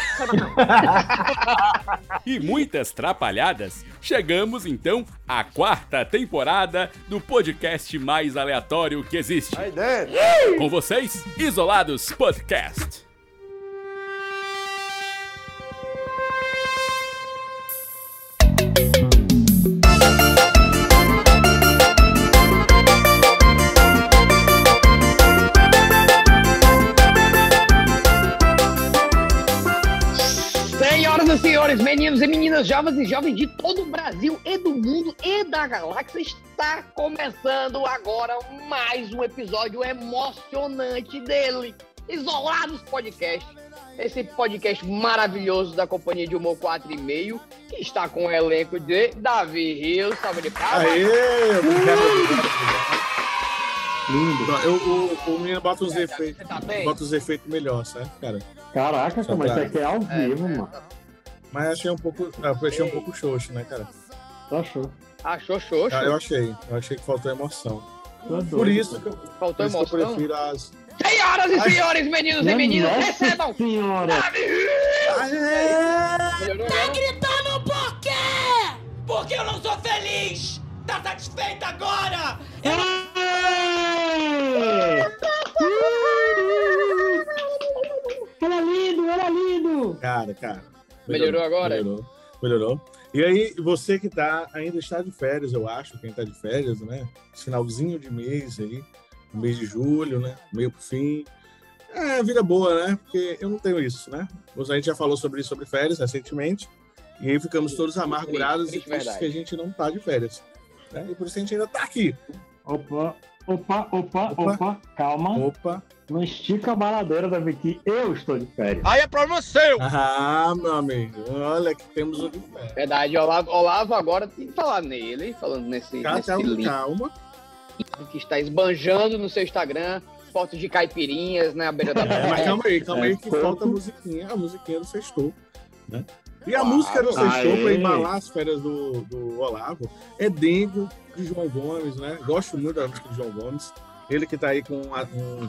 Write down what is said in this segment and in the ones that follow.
E muitas trapalhadas, chegamos então à quarta temporada do podcast mais aleatório que existe. Com vocês, Isolados Podcast. Senhores, meninos e meninas, jovens e jovens de todo o Brasil e do mundo e da galáxia, está começando agora mais um episódio emocionante dele, Isolados Podcast. Esse podcast maravilhoso da Companhia de Humor 4,5, que está com o elenco de Davi Rios, salve de palmas. Aê! Lindo. Eu, o, o menino bota uns Você efeitos. tá bem? Bota os efeitos melhor, certo, cara? Caraca, Só mas pra- isso aqui é ao É, vivo, é. mano. Mas achei um pouco. Eu achei um pouco xoxo, né, cara? Tá show. Achou xoxo? Ah, Eu achei. Eu achei que faltou emoção. Tá doido. Por isso, que eu- Faltou isso que eu emoção? prefiro as. Senhoras e senhores, meninos e meninas, recebam! senhora! Agora? gritando por quê? Porque eu não sou feliz! Tá satisfeita agora? Eu não... Era lindo, era lindo! Cara, cara. Melhorou agora? Melhorou. Melhorou. E aí, você que tá, ainda está de férias, eu acho, quem tá de férias, né? Finalzinho de mês aí, mês de julho, né? Meio pro fim. É, vida boa, né? Porque eu não tenho isso, né? A gente já falou sobre isso, sobre férias, recentemente. E aí ficamos todos amargurados triste, e tristes verdade. que a gente não tá de férias. Né? E por isso a gente ainda tá aqui. Opa, opa, opa, Opa. opa, calma. Opa! Não estica a baladeira da Vicky, eu estou de férias. Aí é problema seu! Ah, meu amigo, olha que temos um de férias. Verdade, Olavo, Olavo agora tem que falar nele, falando nesse, Calma, nesse calma, link calma. que está esbanjando no seu Instagram, fotos de caipirinhas na beira da É, mas calma aí, calma aí, que Pouco. falta a musiquinha, a musiquinha do Sextou, né? E a música do Sextou, para embalar as férias do, do Olavo, é Dengo, de João Gomes, né? Gosto muito da música de João Gomes. Ele que tá aí com a- um,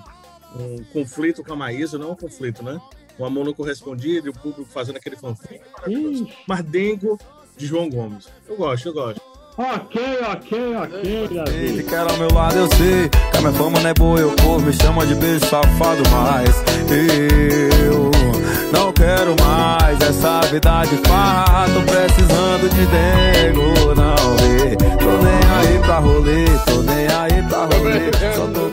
um conflito com a Maísa, não um conflito, né? O amor não correspondido e o público fazendo aquele fanfic. maravilhoso. Mas Dengo, de João Gomes. Eu gosto, eu gosto. ok, ok, ok, Davi. Ele quer ao meu lado, eu sei Que a minha fama não é boa, eu corro Me chama de beijo safado, mas Eu não quero mais Essa vida de farra Tô precisando de dengo, não vê Tô nem aí pra rolê Tô nem aí pra rolê Só tô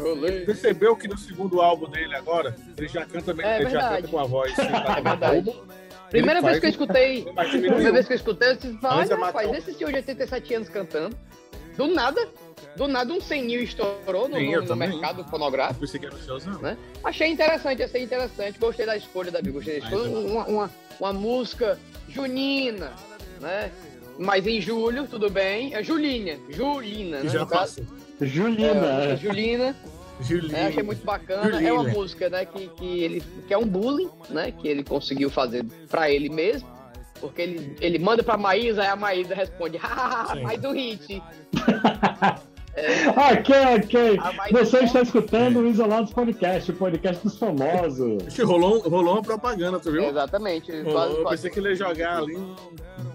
rolê. Percebeu que no segundo álbum dele agora, ele já canta, É ele já canta com a voz. É verdade. Primeira vez faz que eu escutei, primeira vez que eu escutei, eu disse, olha, é rapaz, esse senhor de 87 anos cantando, do nada, do nada um senil estourou no, Sim, no também. mercado fonográfico. Pensei que era o né? Achei interessante, achei interessante. Gostei da escolha, Davi. Gostei da escolha. Ainda Uma, uma, uma música junina, né? Mas em julho, tudo bem. É Julinha. Julina, Que né? já no caso. passou. Julina, É, é. Julina. Julinho. né? Achei muito bacana. É uma Julina. música, né? Que, que, ele, que é um bullying, né? Que ele conseguiu fazer pra ele mesmo. Porque ele, ele manda pra Maísa, aí a Maísa responde, mais um hit. Ok, ok. Ah, Você então- está escutando o Isolados Podcast, o podcast dos famosos. Acho que rolou, rolou uma propaganda, tu viu? Exatamente. Rolou, Quase, eu quase. pensei que ele ia jogar ali, um-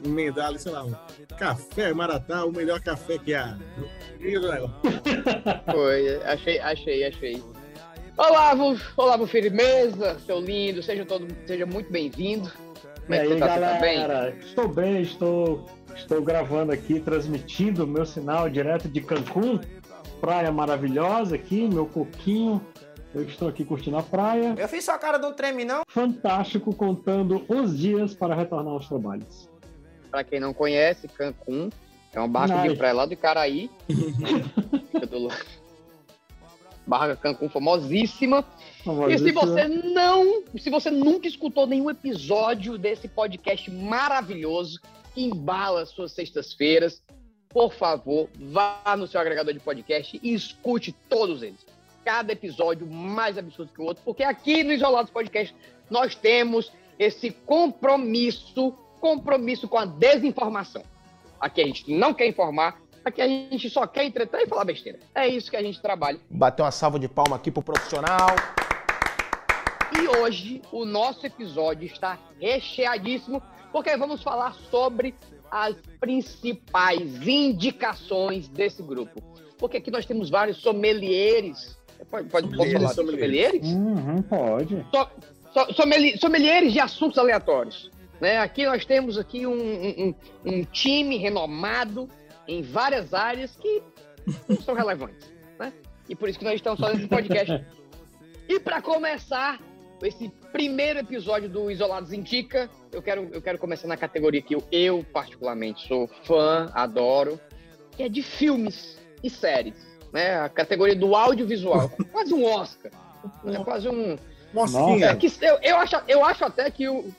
emendar ali, sei lá, um café Maratá, o melhor café que há. Foi, achei, achei, achei. Olavo, Olavo Firmeza, seu lindo, seja, todo, seja muito bem-vindo. Como é que aí, você tá? Você tá bem? galera? Estou bem, estou, estou gravando aqui, transmitindo o meu sinal direto de Cancún, praia maravilhosa aqui, meu coquinho, Eu estou aqui curtindo a praia. Eu fiz sua cara não treme, não? Fantástico, contando os dias para retornar aos trabalhos. Para quem não conhece, Cancún é uma barca de praia lá do. Fica do lado. Barra Cancún famosíssima. E se você não, se você nunca escutou nenhum episódio desse podcast maravilhoso que embala suas sextas-feiras, por favor, vá no seu agregador de podcast e escute todos eles. Cada episódio mais absurdo que o outro, porque aqui no Isolados Podcast nós temos esse compromisso, compromisso com a desinformação. Aqui a gente não quer informar, aqui a gente só quer entreter e falar besteira. É isso que a gente trabalha. Bater uma salva de palma aqui pro profissional. E hoje o nosso episódio está recheadíssimo, porque vamos falar sobre as principais indicações desse grupo. Porque aqui nós temos vários sommeliers. Pode, pode, Sommeliers, falar de sommeliers? Uhum, pode. So- so- sommeli- sommeliers de assuntos aleatórios. Né? Aqui nós temos aqui um, um- um- um time renomado em várias áreas que não são relevantes. Né? E por isso que nós estamos fazendo esse podcast. e para começar esse primeiro episódio do Isolados Indica, eu quero, eu quero começar na categoria que eu, eu particularmente sou fã, adoro, que é de filmes e séries. Né? A categoria do audiovisual. Quase um Oscar. É quase um, Mosquinha. é que eu, eu, acho, eu acho até que o.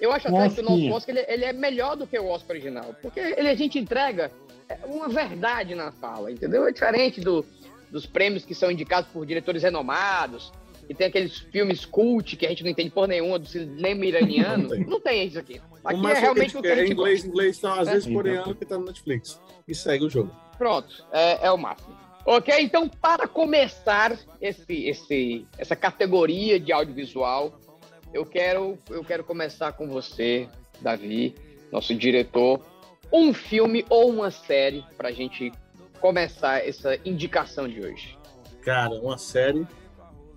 Eu acho até que o nosso Mosquinha. Oscar ele, ele é melhor do que o Oscar original. Porque ele, a gente entrega é, uma verdade na fala, entendeu? É diferente do, dos prêmios que são indicados por diretores renomados, que tem aqueles filmes cult que a gente não entende por nenhuma do cinema iraniano. Não tem. não tem isso aqui. O Aqui é máximo realmente que o a que a gente é inglês, gosta. inglês, então, às É. vezes coreano que tá no Netflix. E segue o jogo. Pronto, é, é o máximo. Ok, então para começar esse, esse, essa categoria de audiovisual, eu quero, eu quero começar com você, Davi, nosso diretor. Um filme ou uma série para a gente começar essa indicação de hoje. Cara, uma série.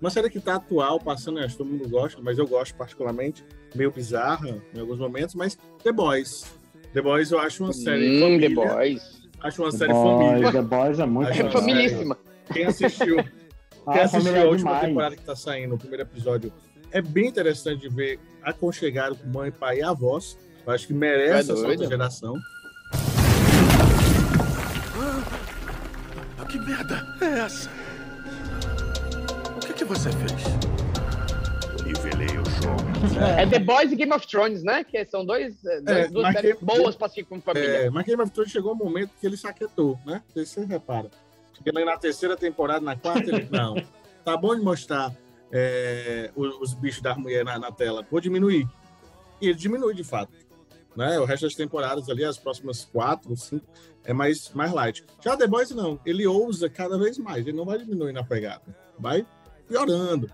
Uma série que tá atual, passando, acho que todo mundo gosta, mas eu gosto particularmente. Meio bizarra em alguns momentos, mas The Boys. The Boys eu acho uma série Hum, família. The Boys. Acho uma The série Boys, família. The Boys é muito Acho É familíssima. Quem assistiu, quem Ah, assistiu família a última demais. temporada que tá saindo, o primeiro episódio, é bem interessante de ver aconchegado com mãe, pai e avós. Eu acho que merece É essa outra geração. Que merda é essa? O que, você fez? Nivelei o jogo. É The Boys e Game of Thrones, né? Que são dois, é, É, duas séries que- boas para assistir com família. É, mas Game of Thrones chegou um momento que ele saquetou, né? Se você repara. Aí na terceira temporada, na quarta, ele. Não. Tá bom de mostrar é, os, os bichos da mulher na, na tela. Vou diminuir. E ele diminui, de fato. Né? O resto das temporadas ali, as próximas quatro, cinco, é mais, mais light. Já The Boys, não. Ele ousa cada vez mais. Ele não vai diminuir na pegada. Vai piorando.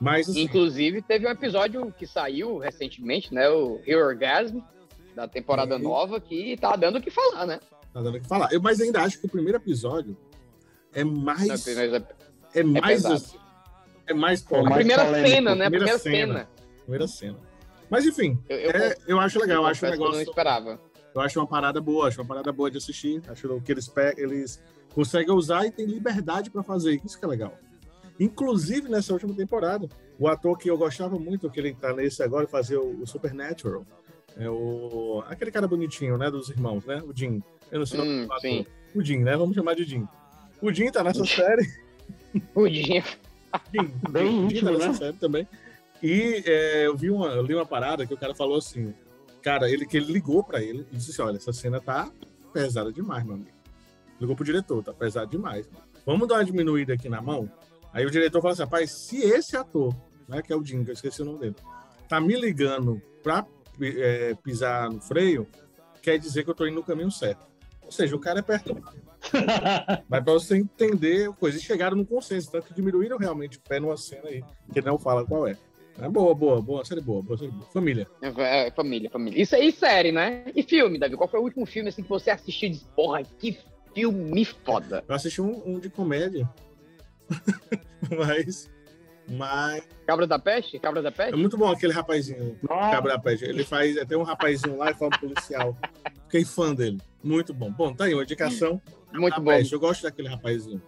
Mas, assim, Inclusive, teve um episódio que saiu recentemente, né? O Hero Orgasm, da temporada Sim. nova, que tá dando o que falar, né? tá dando o que falar. Eu, mas ainda acho que o primeiro episódio é mais. Não, mas É mais. pesado. assim, é mais Pô, A mais primeira polêmico, cena, né? A primeira primeira cena. cena. primeira cena. Mas enfim, Eu, eu, é, eu acho legal, eu acho um que eu não negócio. esperava. Eu acho uma parada boa, acho uma parada boa de assistir. Acho que eles, eles conseguem usar e tem liberdade para fazer. Isso que é legal. Inclusive, nessa última temporada, o ator que eu gostava muito, que ele tá nesse agora, fazer o, o Supernatural. É o. Aquele cara bonitinho, né? Dos irmãos, né? O Jim. Eu não sei o nome Hum. O Jim, né? Vamos chamar de Jim. O Jim tá nessa série. O Dinho. Jim, Bem Jim íntimo, tá nessa né? série também. E é, eu vi uma, eu li uma parada que o cara falou assim, cara, ele que ele ligou pra ele e disse assim, olha, essa cena tá pesada demais, meu amigo. Ligou pro diretor, tá pesado demais. Vamos dar uma diminuída aqui na mão? Aí o diretor falou assim, rapaz, se esse ator, né, que é o eu esqueci o nome dele, tá me ligando pra é, pisar no freio, quer dizer que eu tô indo no caminho certo. Ou seja, o cara é perto. Mas pra você entender a coisa, e chegaram no consenso, tanto que diminuíram realmente o pé numa cena aí, que ele não fala qual é. É boa, boa, boa, série boa, boa, série boa. Família. É, é, família, família. Isso aí, série, né? E filme, Davi? Qual foi o último filme assim, que você assistiu e disse, porra, que filme foda? Eu assisti um, um de comédia, mas, mas Cabra da Peste? Cabra da é Peste? muito bom aquele rapazinho, Nossa, Cabra da Peste. Ele faz, tem um rapazinho lá e fala policial. Fiquei fã dele, muito bom. Bom, tá aí uma indicação. Muito da bom. Peste. Eu gosto daquele rapazinho.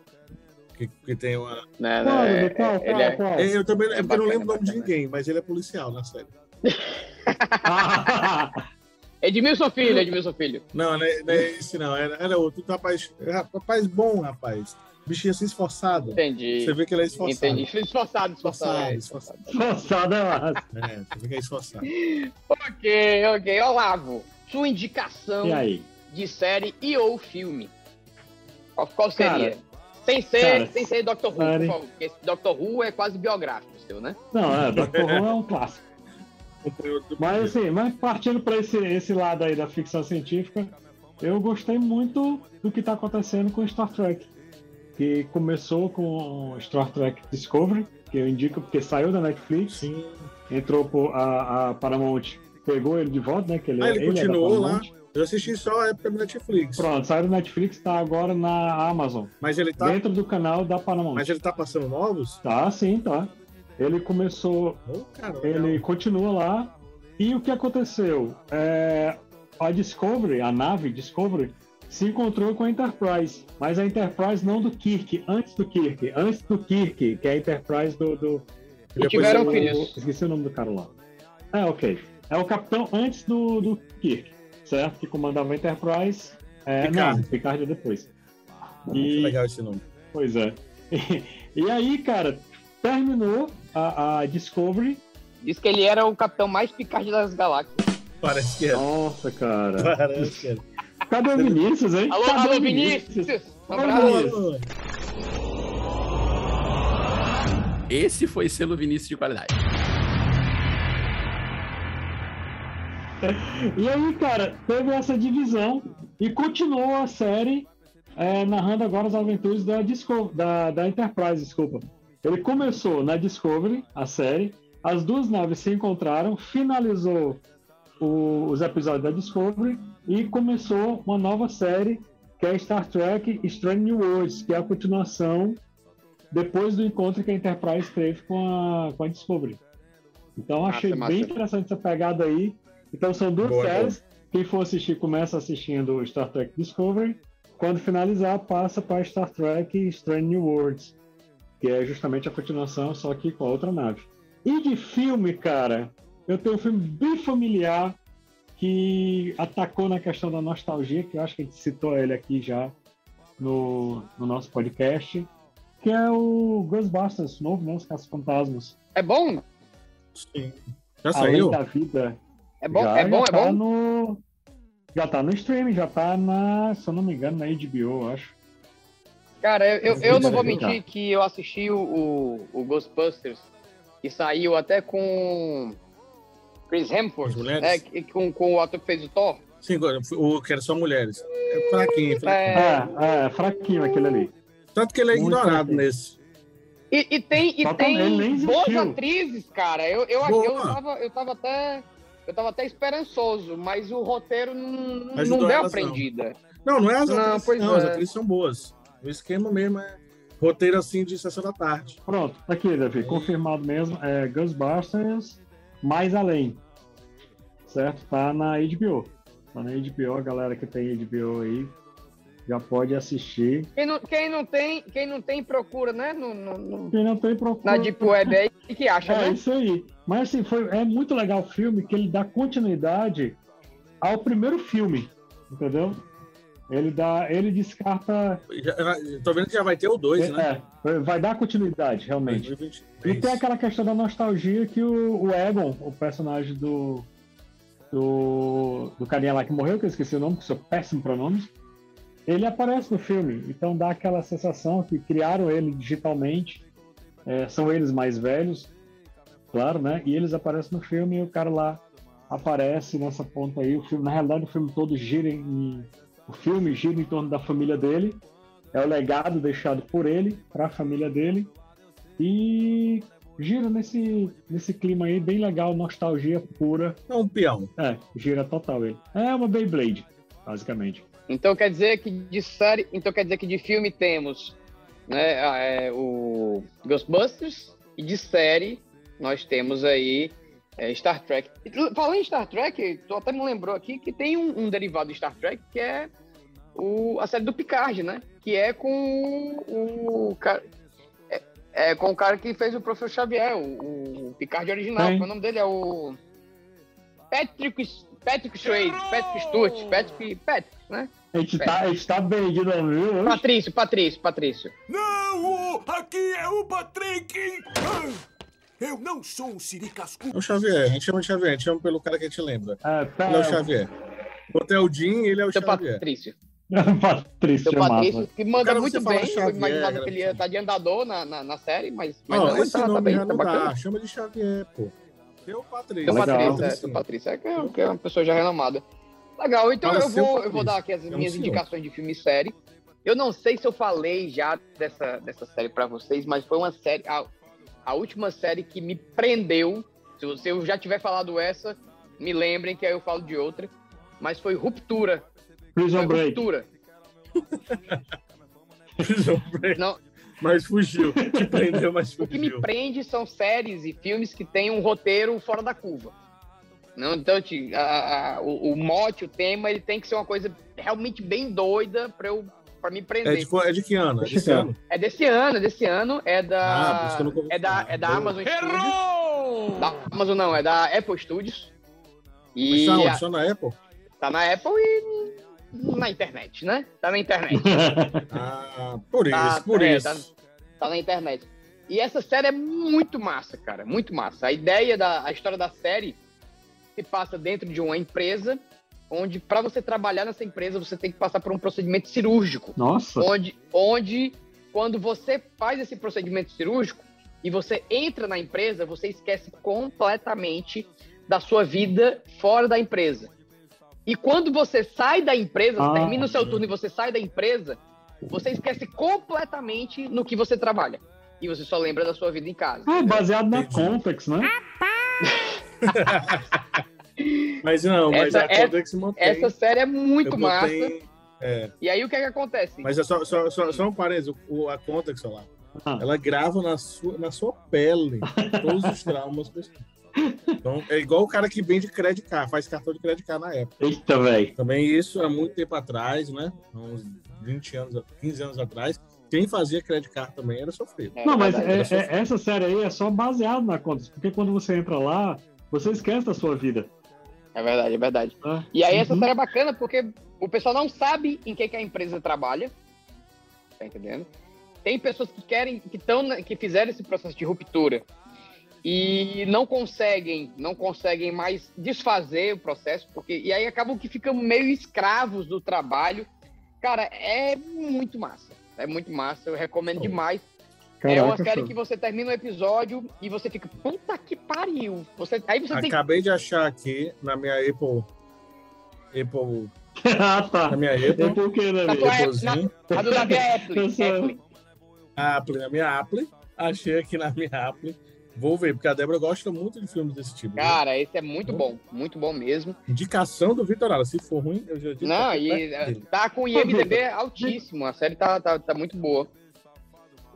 Que, que tem uma. Né, Qual, né, qual, ele qual, é- qual? É, Eu também é porque eu não lembro o nome de ninguém, mas ele é policial na série. Edmilson Filho, Edmilson Filho. Não, não é, não é esse não. Era, era outro rapaz. Rapaz bom, rapaz. Bichinho assim esforçado. Entendi. Você vê que ele é esforçado. Entendi. Esforçado, esforçado. é, Esforçado, Forçada é massa. É, você vê que é esforçado. Ok, ok. Olavo, sua indicação E aí? de série e ou filme. Qual, qual seria? Cara, sem ser, cara, sem ser Doctor Who, por favor. Porque esse Doctor Who é quase biográfico seu, né? Não, é, Doctor Who é um clássico. Mas assim, mas partindo para esse, esse lado aí da ficção científica, eu gostei muito do que está acontecendo com Star Trek. Que começou com Star Trek Discovery, que eu indico porque saiu da Netflix, Sim. entrou por a, a Paramount, pegou ele de volta, né? Que ele, Ah, ele é da continuou lá? Eu assisti só a época do Netflix. Pronto, saiu da Netflix, está agora na Amazon, Mas ele tá. dentro do canal da Paramount. Mas ele tá passando novos? Tá, sim, tá. Ele começou Oh, cara, ele continua lá. E o que aconteceu? É, a Discovery, a nave Discovery, se encontrou com a Enterprise. Mas a Enterprise não do Kirk, antes do Kirk. Antes do Kirk, que é a Enterprise do. do E tiveram do- filhos. Esqueci o nome do cara lá. É, ok. É o capitão antes do, do Kirk, certo? Que comandava a Enterprise. É, Picard. Não, Picard é depois. Muito E, legal esse nome. Pois é. E, aí, cara, terminou a, a Discovery. Diz que ele era o capitão mais picante das galáxias. Parece que é. Nossa, cara. Parece que é. Cadê o Vinícius, hein? Alô, Cadê alô, o Vinícius! Um. Vinícius. Esse foi selo Vinícius de qualidade. E aí, cara, teve essa divisão e continuou a série é, narrando agora as aventuras da, Disco- da, da Enterprise, desculpa. Ele começou na Discovery, a série, as duas naves se encontraram, finalizou o- os episódios da Discovery e começou uma nova série que é Star Trek Strange New Worlds, que é a continuação depois do encontro que a Enterprise teve com a, com a Discovery. Então Massa, achei massa. bem interessante essa pegada aí. Então são duas Boa, séries. Quem for assistir, começa assistindo Star Trek Discovery. Quando finalizar, passa para Star Trek Strange New Worlds, que é justamente a continuação, só que com a outra nave. E de filme, cara, eu tenho um filme bem familiar que atacou na questão da nostalgia, que eu acho que a gente citou ele aqui já no, no nosso podcast, que é o Ghostbusters novo, né? Os Caça-Fantasmas. É bom? Sim. Já Além saiu? da vida. É bom? já, é bom? já É tá bom? No... Já tá no streaming, já tá na, se eu não me engano, na HBO, eu acho. Cara, eu, eu, eu não vou mentir que eu assisti o, o, o Ghostbusters e saiu até com Chris Hemsworth, As mulheres? é, que- com, com o ator que fez o Thor. Sim, o que era só mulheres. É fraquinho, fraquinho. É, É, é, fraquinho aquele ali. Tanto que ele é Muito ignorado fraquinho. nesse. E, e tem, e tem boas atrizes, cara. Eu, eu, Boa. eu, tava, eu tava até. Eu tava até esperançoso, mas o roteiro não, não Ajudou deu elas, não. aprendida. Não, não é as Não, atrizes, pois não. As é. atrizes são boas. O esquema mesmo é roteiro assim de sessão da tarde. Pronto, tá aqui, Davi, confirmado mesmo. É Ghostbusters Mais Além. Certo? Tá na HBO. Tá na HBO, a galera que tem HBO aí já pode assistir. Quem não, quem não tem, quem não tem procura, né? No, no- no- Quem não tem procura. na Deep Web aí, o que acha, É né? isso aí. Mas assim, foi, é muito legal o filme que ele dá continuidade ao primeiro filme, entendeu? Ele dá, ele descarta, Já, tô vendo que já vai ter o 2, né? é, vai dar continuidade realmente. 2023. E tem aquela questão da nostalgia que o, o Egon, o personagem do, do do carinha lá que morreu, que eu esqueci o nome, que sou péssimo para nomes, ele aparece no filme. Então dá aquela sensação que criaram ele digitalmente, é, são eles mais velhos, claro, né? E eles aparecem no filme e o cara lá aparece nessa ponta aí. O filme, na realidade, o filme todo gira em, o filme gira em torno da família dele. É o legado deixado por ele para a família dele e gira nesse nesse clima aí bem legal, nostalgia pura. É um peão. É, gira total ele. É uma Beyblade, basicamente. Então quer dizer que de série, então quer dizer que de filme temos, né, é, o Ghostbusters e de série nós temos aí é, Star Trek. Falando em Star Trek, tu até me lembrou aqui que tem um, um derivado de Star Trek que é o, a série do Picard, né? Que é com o, o cara. É, é com o cara que fez o Professor Xavier, o, o Picard original. Qual o nome dele? É o. Patrick, Patrick Swayze, Patrick Stewart, Patrick, Patrick, né? A gente tá, a gente tá bem de novo, viu? hoje? Patrício, Patrício, Patrício. Não, aqui é o Patrick! Ah, Eu não sou um siricascu. É o Xavier, a gente chama de Xavier, a gente chama pelo cara que a gente lembra. É, Ele é o Xavier. O Hotel Jean, ele é o Seu Xavier. Patrício. Patrício Seu Patrício, que manda Cara, muito bem. Xavier, eu imaginava cara. que ele ia estar de andador na, na, na série, mas, mas Não, não, esse tá, tá nome bem, já tá não dá, chama de Xavier, pô. Seu Patrício. Seu Legal. Patrício, é, seu Patrício, é que é, que é uma pessoa já renomada. Legal, então Fala eu vou, eu vou dar aqui as é um minhas senhor. indicações de filme e série. Eu não sei se eu falei já dessa, dessa série pra vocês, mas foi uma série, a, a última série que me prendeu. Se, eu- se eu já tiver falado essa, me lembrem que aí eu falo de outra. Mas foi Ruptura. Prison Foi Break. Ruptura. Prison Break. Não, Mas fugiu. Te prendeu, mas O que me fugiu. prende são séries e filmes que têm um roteiro fora da curva. Não, então, te- a- a- o, o mote, o tema, ele tem que ser uma coisa realmente bem doida pra, eu, pra me É prender. de, é de que ano? É desse Esse ano. É desse ano, é desse ano, é Ah, por da. isso que eu nunca ouvi é da, é da. Amazon Studios. Errou! Da Amazon não, é da Apple Studios. Mas E tá onde? a- Só na Apple? tá na Apple e na internet, né? Tá na internet. Ah, por isso, Tá, por é, isso. tá na internet. E essa série é muito massa, cara, muito massa. A ideia da a história da série se passa dentro de uma empresa onde para você trabalhar nessa empresa você tem que passar por um procedimento cirúrgico, Nossa. onde onde quando você faz esse procedimento cirúrgico e você entra na empresa, você esquece completamente da sua vida fora da empresa. E quando você sai da empresa, você Ah. termina o seu turno e você sai da empresa, você esquece completamente no que você trabalha. E você só lembra da sua vida em casa. Ah, baseado na Entendi. Contex, né? Mas não, mas Essa- a Codex mantém. Essa série é muito Eu massa. botei- É, E aí o que é que acontece? mas é só, só, só, só um parênteses, o, a Contex lá, Ah. ela grava na sua, na sua pele todos os traumas. Então, é igual o cara que vende Credit Card, faz cartão de Credit Card na época. Eita, velho. Também isso há muito tempo atrás, né? Uns 20 anos, 15 anos atrás. Quem fazia Credit Card também era sofrido. É Não, mas é- é- essa série aí é só baseada na Contex, porque quando você entra lá, você esquece da sua vida. É verdade, é verdade. tá? E aí essa Uhum. série é bacana porque o pessoal não sabe em que, que a empresa trabalha. Tá entendendo? Tem pessoas que querem, que estão, que fizeram esse processo de ruptura e não conseguem, não conseguem mais desfazer o processo, porque e aí acabam que ficam meio escravos do trabalho. Cara, é muito massa. É muito massa, eu recomendo Oh. demais. É uma Caraca, série que você termina o episódio e você fica, puta que pariu. Você, aí você tem Acabei de achar aqui na minha Apple. Apple. ah, tá. Na minha É Apple. porque, né, Na tua Apple, Applezinho. a do Davi é Apple. Apple. Apple, na minha Apple. Achei aqui na minha Apple. Vou ver, porque a Débora gosta muito de filmes desse tipo. viu? Cara, esse é muito bom, muito bom mesmo. Indicação do Vitor Ala. Se for ruim, eu já digo. Não, tá e tá com IMDB altíssimo, a série tá, tá, tá muito boa.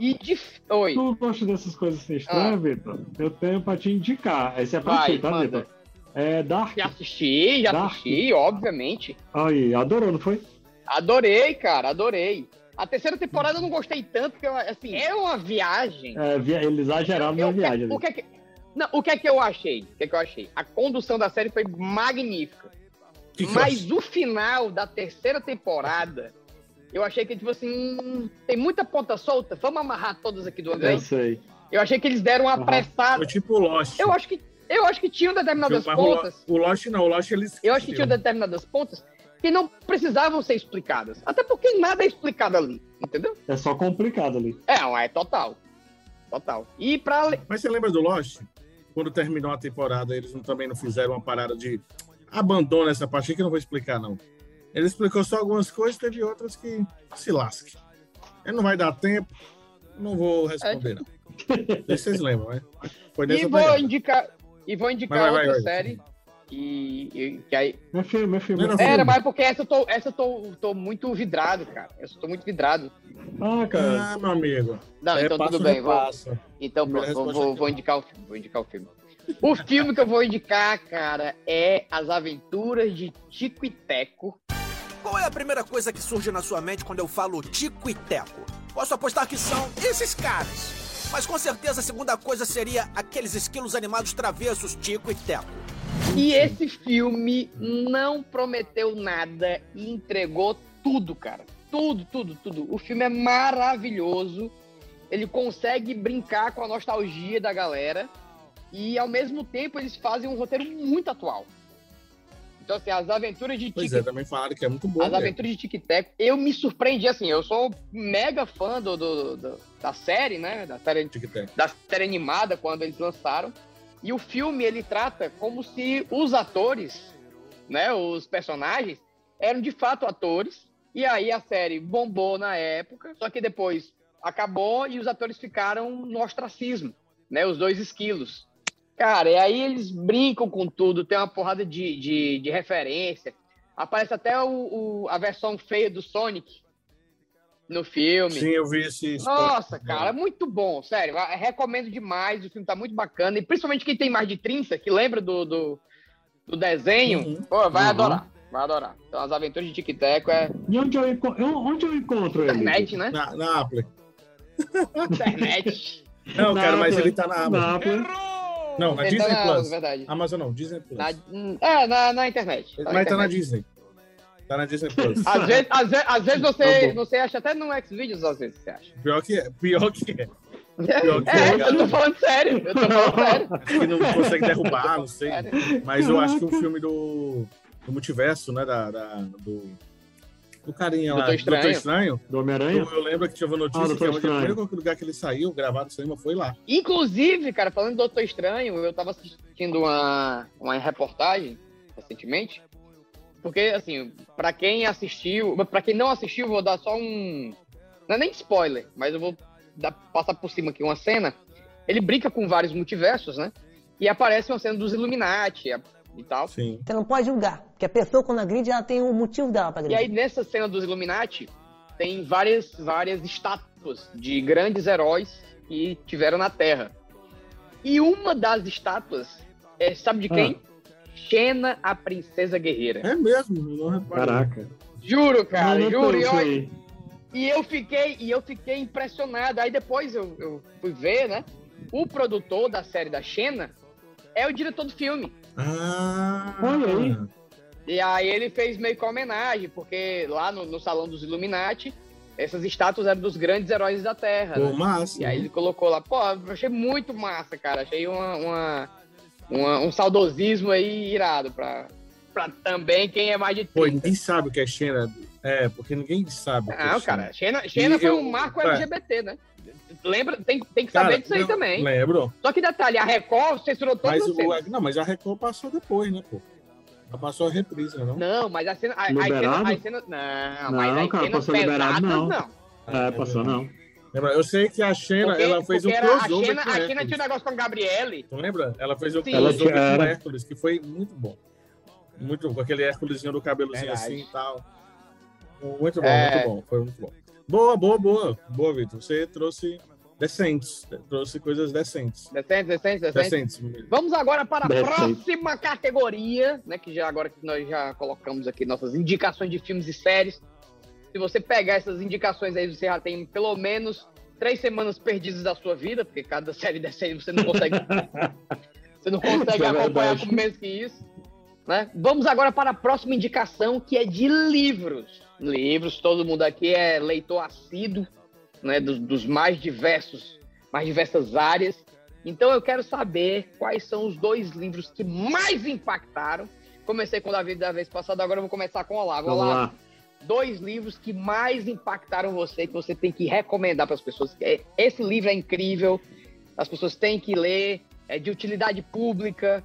E de... Oi, Tu gosta dessas coisas assim estranhas, Vitor? Eu tenho pra te indicar. Esse é pra Vai, ti, tá, manda. Vitor? É Dark. já assisti, já Dark. assisti, obviamente. Aí, adorou, não foi? Adorei, cara, adorei. A terceira temporada eu não gostei tanto, porque, assim, é uma viagem. É, via- eles exageraram na viagem. o, ali. que é que... Não, o que é que eu achei? O que é que eu achei? A condução da série foi magnífica. Que que Mas o final da terceira temporada, eu achei que, tipo assim, tem muita ponta solta, vamos amarrar todas aqui de uma Eu vez. sei. Eu achei que eles deram uma Aham. apressada. Foi tipo Lost. Eu acho que, eu acho que tinham determinadas o pontas. O Lost não, o Lost eles. Eu acho que tinham determinadas pontas que não precisavam ser explicadas. Até porque nada é explicado ali, entendeu? É só complicado ali. É, é total. Total. E pra. Mas você lembra do Lost? Quando terminou a temporada, eles não- também não fizeram uma parada de abandona essa parte aqui que eu não vou explicar, não. Ele explicou só algumas coisas, teve outras que se lasque. Ele não vai dar tempo, não vou responder, não. Vocês lembram, né? Foi E vou pegada. indicar. E vou indicar Vai, vai, vai, outra vai. série. E, e- que aí. Filme, é filme. Não, não, Era, filme. mas porque essa eu tô, essa eu tô, tô muito vidrado, cara. Essa eu tô muito vidrado. Ah, cara. Ah, meu amigo. Não, É, então tudo bem. Vou, então pronto, vou, vou, vou indicar o filme. Vou indicar o filme. O filme que eu vou indicar, cara, é As Aventuras de Tico e Teco. Qual é a primeira coisa que surge na sua mente quando eu falo Tico e Teco? Posso apostar que são esses caras. Mas com certeza a segunda coisa seria aqueles esquilos animados travessos Tico e Teco. E esse filme não prometeu nada e entregou tudo, cara. Tudo, tudo, tudo. O filme é maravilhoso. Ele consegue brincar com a nostalgia da galera. E ao mesmo tempo eles fazem um roteiro muito atual. Então, assim, as aventuras de Pois é, também falaram que é muito bom. As né? aventuras de Tic Tac, eu me surpreendi, assim, eu sou mega fã do, do- do- da série, né? Da série, da série animada, quando eles lançaram. E o filme, ele trata como se os atores, né? Os personagens, eram de fato atores. E aí a série bombou na época, só que depois acabou e os atores ficaram no ostracismo, né? Os dois esquilos. Cara, e aí eles brincam com tudo, tem uma porrada de, de, de referência. Aparece até o, o- a versão feia do Sonic no filme. Sim, eu vi esse. Nossa, cara, é muito bom, sério. Recomendo demais, o filme tá muito bacana. E principalmente quem tem mais de 30, que lembra do, do, do desenho, pô, vai Uhum. adorar. Vai adorar. Então, as aventuras de Tic Teco é E onde eu, enco- eu- onde eu encontro ele? internet, né? Na, na Apple. Internet. Não, cara, mas Apple. ele tá na Na Amazon. Apple. Não, na Ele tá Disney na- Plus. verdade. Amazon não, Disney Plus. Na, é, na, na internet. Tá Mas tá na internet. Disney. Tá na Disney Plus. Às vezes, às vezes, às vezes Tá você, bom. você acha até no Xvideos, às vezes você acha. Pior que é. Pior que é. Pior que É, cara. eu tô falando sério. Eu tô falando sério. Acho que não consegue derrubar, não sei. Mas eu acho que o filme do, do multiverso, né? Da, da- do, do carinha lá, Doutor Estranho. Doutor Estranho. Do Homem-Aranha? Eu, eu lembro que tinha uma Ah, notícia Doutor que o primeiro lugar que ele saiu, gravado no cinema, foi lá. Inclusive, cara, falando do Doutor Estranho, eu tava assistindo uma, uma reportagem recentemente. Porque, assim, pra quem assistiu, pra quem não assistiu, vou dar só um. Não é nem spoiler, mas eu vou dar- passar por cima aqui uma cena. Ele brinca com vários multiversos, né? E aparece uma cena dos Illuminati a- e tal. Sim. Você não pode julgar, porque a pessoa quando agride, ela tem o motivo dela pra E agredir. aí, nessa cena dos Illuminati, tem várias, várias estátuas de grandes heróis que tiveram na Terra. E uma das estátuas, é, sabe de quem? Xena, a princesa guerreira. É mesmo. Caraca. Juro, cara, Não, não juro. E, e eu fiquei, e eu fiquei impressionado. Aí depois eu, eu fui ver, né? O produtor da série da Xena é o diretor do filme. Ah, Olha aí. E aí ele fez meio que uma homenagem, porque lá no, no Salão dos Illuminati, essas estátuas eram dos grandes heróis da Terra. Pô, né? massa. E aí ele colocou lá, pô, eu achei muito massa, cara. Achei uma, uma- uma- um saudosismo aí irado pra, pra também quem é mais de 30. Pô, ninguém sabe o que é Xena. É, porque ninguém sabe. o que é Não, Xena. cara, Xena, Xena foi eu- um marco é. LGBT, né? Lembra? Tem, tem que saber Cara, disso aí não, também. Lembro. Só que detalhe, a Record censurou todas Mas as o, não, mas a Record passou depois, né, pô? Ela passou a reprise, né, não? Não, mas a cena. A, a cena, a cena não, Não, mas as cara, cenas passou liberado, não. não. É, passou não. Lembra? Eu sei que a Xena, Porque, ela fez um porque era- a crossover Xena, com a Xena tinha um negócio com a Gabriele. Tu lembra? Ela fez um Sim. crossover com era. Hércules, que foi muito bom. Muito bom, com aquele Hérculesinho do cabelozinho Verdade. assim e tal. Muito bom, É. muito bom. Foi muito bom. Boa, boa, boa. Boa, Vitor. Você trouxe decentes. Trouxe coisas decentes. Decente, decente, decente. Decentes. Vamos agora para a Decente. próxima categoria, né? Que já agora que nós já colocamos aqui nossas indicações de filmes e séries. Se você pegar essas indicações aí, você já tem pelo menos três semanas perdidas da sua vida, porque cada série dessa aí você não consegue. você não consegue Isso é acompanhar por menos que isso. Né? Vamos agora para a próxima indicação, que é de livros. Livros, todo mundo aqui é leitor assíduo, né, dos, dos mais diversos, mais diversas áreas. Então eu quero saber quais são os dois livros que mais impactaram. Comecei com o Davi da vez passada, agora eu vou começar com o Olavo. Olavo, lá. dois livros que mais impactaram você, que você tem que recomendar para as pessoas. É, Esse livro é incrível, as pessoas têm que ler, é de utilidade pública.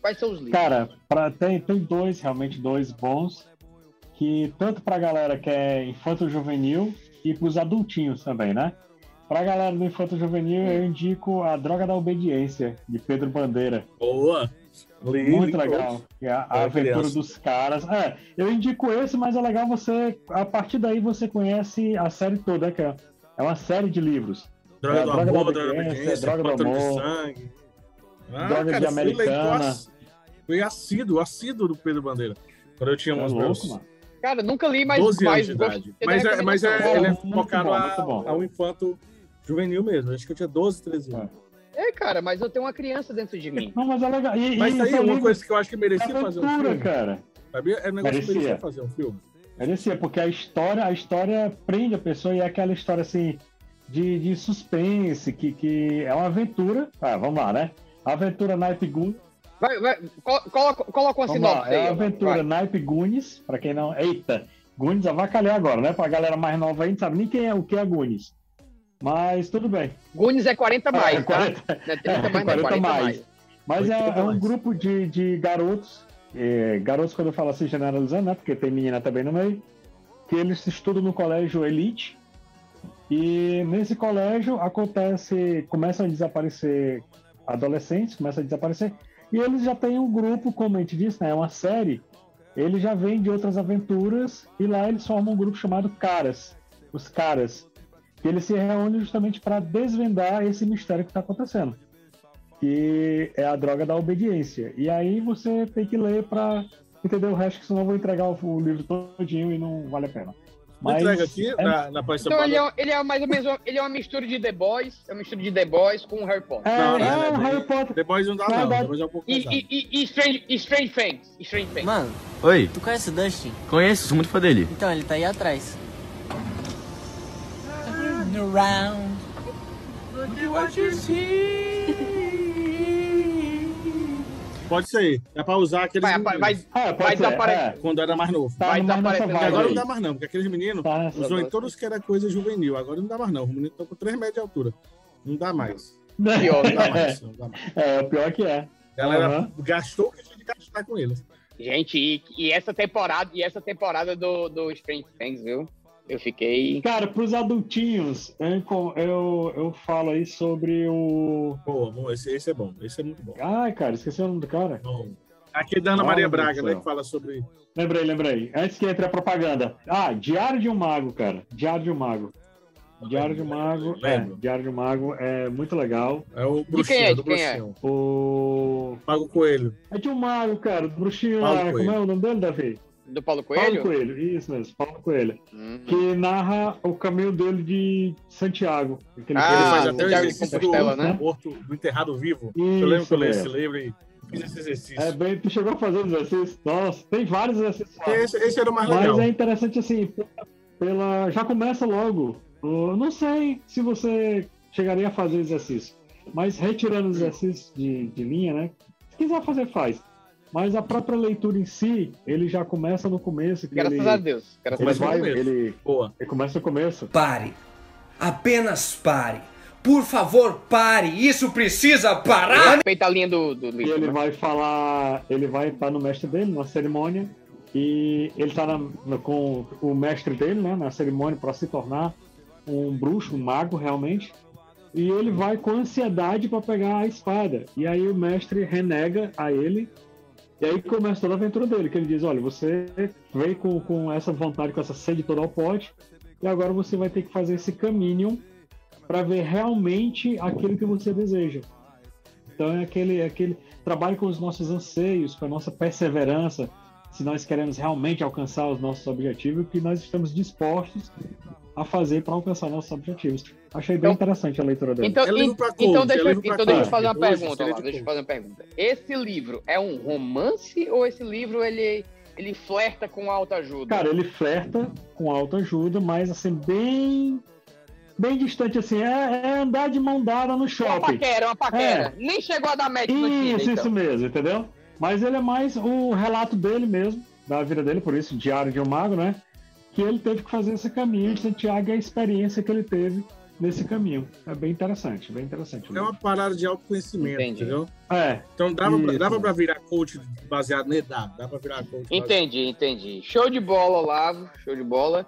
Quais são os livros? Cara, pra, tem, tem dois, realmente dois bons, que tanto pra galera que é infanto-juvenil e pros adultinhos também, né? Pra galera do infanto-juvenil, eu indico A Droga da Obediência, de Pedro Bandeira. Boa. Li, Muito li legal. É a, a Para aventura criança. dos caras. É, eu indico esse, mas é legal você. A partir daí você conhece a série toda, que é, é uma série de livros. Droga É, do Droga da amor, droga da Obediência, Droga do pântano de amor. sangue. Ah, Droga de cara, leitor Americana. Fui assíduo, assíduo do Pedro Bandeira. Quando eu tinha É uns louco, meus mano. Cara, nunca li, mas 12 anos mas de idade. da Mas, é, mas é, recomendação. ele é focado bom, a- bom. ao infanto juvenil mesmo. Acho que eu tinha 12, 13 anos. É, cara, mas eu tenho uma criança dentro de mim. Não, mas é legal. E, Mas e tá aí são uma coisa que eu acho que de merecia fazer um aventura, filme. cara. Sabia? É um negócio que Merecia. merecia fazer um filme. Merecia, porque a história, a história prende a pessoa e é aquela história assim de, de suspense, que, que é uma aventura. Ah, vamos lá, né? Aventura Night Goonies. Vai, vai, colo- coloca, coloca uma Vamos lá, sinopse é a aventura vai. Night Goonies, pra quem não. Eita! Goonies avacalhar agora, né? Pra galera mais nova aí, não sabe nem quem é o que é Goonies. Mas tudo bem. Goonies é 40 mais, É, tá? 40 Não é 30 mais, não é 40 40 mais. mais. Mas é, 80 é um grupo de, de garotos, é, garotos quando eu falo assim generalizando, né? Porque tem menina também no meio, que eles estudam no colégio Elite. E nesse colégio acontece, começam a desaparecer adolescentes, começam a desaparecer, e eles já têm um grupo, como a gente disse, né? É uma série. Ele já vem de outras aventuras e lá eles formam um grupo chamado Caras, os Caras. Que eles se reúnem justamente para desvendar esse mistério que está acontecendo que é a droga da obediência. E aí você tem que ler para entender o resto, que senão eu vou entregar o, o livro todinho e não vale a pena. Não entrega aqui na, na Paz São Então ele é, ele é mais ou menos uma- ele é uma mistura de The Boys, é uma mistura de The Boys com Harry Potter. É, Não, é, não, o não, Harry Potter. The Boys não dá, Na não. The Boys é um pouco E, e, e, e Strange, e Strange Things. Strange Things. Mano, Oi, tu conhece o Dustin? conheço, sou muito fã dele. Então, ele tá aí atrás. Around. Pode ser. É pra usar aqueles Vai, meninos. vai, É, pode vai ser, desaparecer. é. Quando era mais novo. Tá Vai desaparecer. Agora aí. não dá mais não, porque aqueles meninos Tá usou em todos que era coisa juvenil. Agora não dá mais não. Os meninos estão com 3 metros de altura. Não dá mais. Pior, Não dá né? mais. Não dá mais. É, o pior que é. A galera Aham. gastou o que tinha de gastar com eles. Gente, e, e essa temporada, e essa temporada do, do Strange Things, viu? Eu fiquei. Cara, pros adultinhos, eu, eu, eu falo aí sobre o. Pô, bom, esse, esse é bom. Esse é muito bom. Ai, cara, esqueci o nome do cara. Bom. Aquele da Ana Maria Braga, né? Que fala sobre. Lembrei, lembrei. Antes que entre a propaganda. Ah, Diário de um Mago, cara. Diário de um Mago. Diário de um Mago. É. Diário de um Mago é muito legal. É o é? bruxinho, De do quem é? bruxinho. O. Pago Coelho. É de um mago, cara, do bruxinho lá. Como é o nome dele, Davi? Do Paulo Paulo Coelho? Coelho, isso mesmo, Paulo Coelho. Hum. Que narra o caminho dele de Santiago. Aquele Ah, Ele faz até o exercício do, Compostela, né? morto, do enterrado vivo. Isso eu lembro que eu li esse livro e fiz esse exercício. É bem, tu chegou a fazer os exercícios? Nossa, tem vários exercícios. Esse, esse era o mais Mas legal. é interessante assim, pela, pela- já começa logo. Eu não sei se você chegaria a fazer exercício, mas retirando os exercícios de, de linha, né? Se quiser fazer, faz. Mas a própria leitura em si, ele já começa no começo. Que Graças ele, a Deus. Graças Ele a Deus. Vai, ele, Boa. ele começa no começo. Pare. Apenas pare. Por favor, pare. Isso precisa parar. Respeita a linha do, do E livro. ele né? vai falar, ele vai estar no mestre dele, na cerimônia, e ele está com o mestre dele, né, na cerimônia para se tornar um bruxo, um mago realmente. E ele vai com ansiedade para pegar a espada. E aí o mestre renega a ele. E aí começa toda a aventura dele, que ele diz, olha, você veio com, com essa vontade, com essa sede toda ao pote, e agora você vai ter que fazer esse caminho para ver realmente aquilo que você deseja. Então é aquele, é aquele trabalho com os nossos anseios, com a nossa perseverança, se nós queremos realmente alcançar os nossos objetivos, o que nós estamos dispostos a fazer para alcançar nossos objetivos. Achei bem Então- interessante a leitura dele. Então, É então, deixa, é pra então deixa eu fazer uma Hoje, pergunta lá, deixa eu fazer uma pergunta. Esse livro é um romance ou esse livro ele, ele flerta com autoajuda? Cara, ele flerta com autoajuda, mas assim, bem. Bem distante, assim, é, é andar de mão dada no uma shopping. paquera, uma paquera. Nem chegou a dar match no Tinder, Isso, então. isso mesmo, entendeu? Mas ele é mais o relato dele mesmo, da vida dele, por isso, Diário de um Mago, né? Que ele teve que fazer esse caminho de Santiago e a experiência que ele teve nesse caminho. É bem interessante, bem interessante. É uma parada de autoconhecimento, Entendi. entendeu? É, Então dava, pra, dava pra virar coach baseado nele? Dá, dá pra virar coach. baseado- Entendi, entendi. Show de bola, Olavo. Show de bola.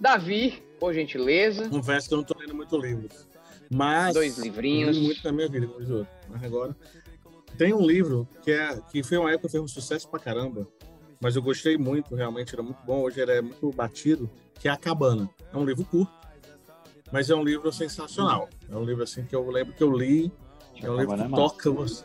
Davi, por gentileza. Confesso que eu não tô lendo muito livros. Mas. Dois livrinhos. muito na minha vida. Mas agora. Tem um livro que, é, que foi uma época que fez um sucesso pra caramba. Mas eu gostei muito, realmente era muito bom. Hoje ele é muito batido, que é A Cabana. É um livro curto, mas é um livro sensacional. É um livro assim que eu lembro que eu li. É um livro que é massa. toca você.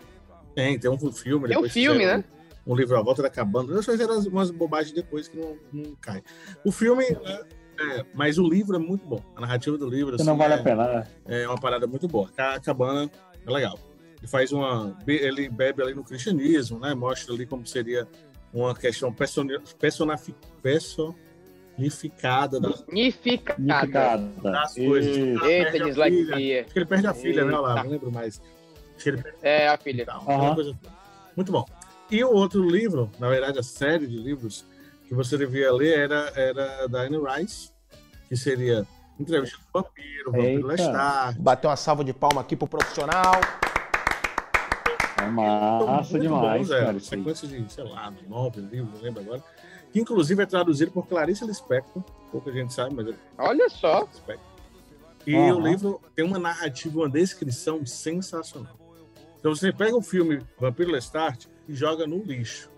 Tem, tem um filme. Tem um depois filme, né? um livro A Volta da Cabana. Eu só fizeram umas- umas bobagens depois que não, não cai. O filme, é, é, mas o livro é muito bom. A narrativa do livro Que não assim, vale é, a pena. né? é uma parada muito boa. A cabana é legal. Ele faz uma. Ele bebe ali no cristianismo, né? Mostra ali como seria uma questão personi- personafi- personificada das, Unificada. das coisas. Ah, Eita, perde a dislexia. filha. Acho que ele perde a filha, né, lá? Eita. Não lembro mais. É, a filha. Aham. aquela coisa. Muito bom. E o outro livro, na verdade, a série de livros que você devia ler era, era da Anne Rice, que seria Entrevista com o Vampiro, Vampiro Eita. Lestar. Bateu uma salva de palma aqui pro profissional. É massa Muito demais, bons, é. cara. aí. Sequência de, sei lá, nove livros, não lembro agora. Que inclusive é traduzido por Clarice Lispector. Pouca gente sabe, mas é Olha só. E Aham. o livro tem uma narrativa, uma descrição sensacional. Então você pega o filme Vampiro Lestat e joga no lixo.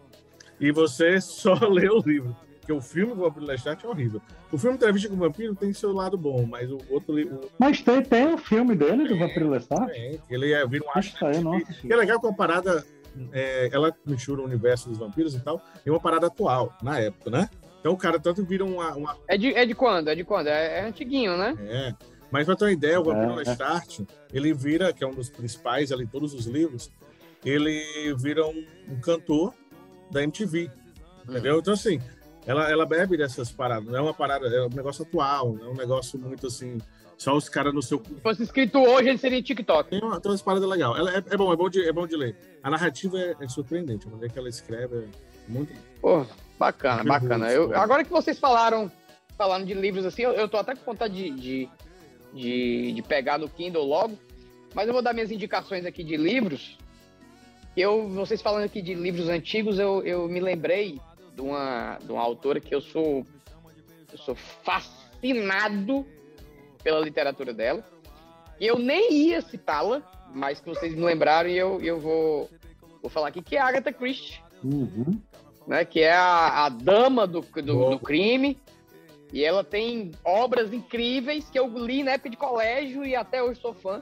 E você só lê o livro. Porque o filme Vampiro Lestat é horrível. O filme Entrevista com o Vampiro tem seu lado bom, mas o outro livro. Mas tem, tem um filme dele, do Vampiro Lestat? É, ele é, vira um Isso aí, não assisti. E é legal que uma parada, é, ela mistura o universo dos vampiros e tal, e uma parada atual, na época, né? Então o cara tanto vira uma. uma É de, é de quando? É de quando? É, é antiguinho, né? é. Mas pra ter uma ideia, o Vampiro É, é. Lestat, ele vira, que é um dos principais ali, todos os livros, ele vira um, um cantor da MTV. Entendeu? Então, assim, ela, ela bebe dessas paradas. Não é uma parada, é um negócio atual, não é um negócio muito assim. Só os caras no seu Se fosse escrito hoje, ele seria TikTok. Tem uma, tem umas paradas legais. Ela é, é bom, é bom, de, é bom de ler. A narrativa é, é surpreendente. A maneira que ela escreve é muito. Pô, bacana, Muito bacana. Eu, agora que vocês falaram, falando de livros assim, eu, eu tô até com vontade de, de, de, de pegar no Kindle logo, mas eu vou dar minhas indicações aqui de livros. Eu, vocês falando aqui de livros antigos, eu, eu me lembrei de uma, de uma autora que eu sou, eu sou fascinado pela literatura dela. E eu nem ia citá-la, mas que vocês me lembraram e eu, eu vou, vou falar aqui, que é a Agatha Christie Uhum. né, que é a, a dama do, do, do crime. E ela tem obras incríveis que eu li na época de colégio e até hoje sou fã.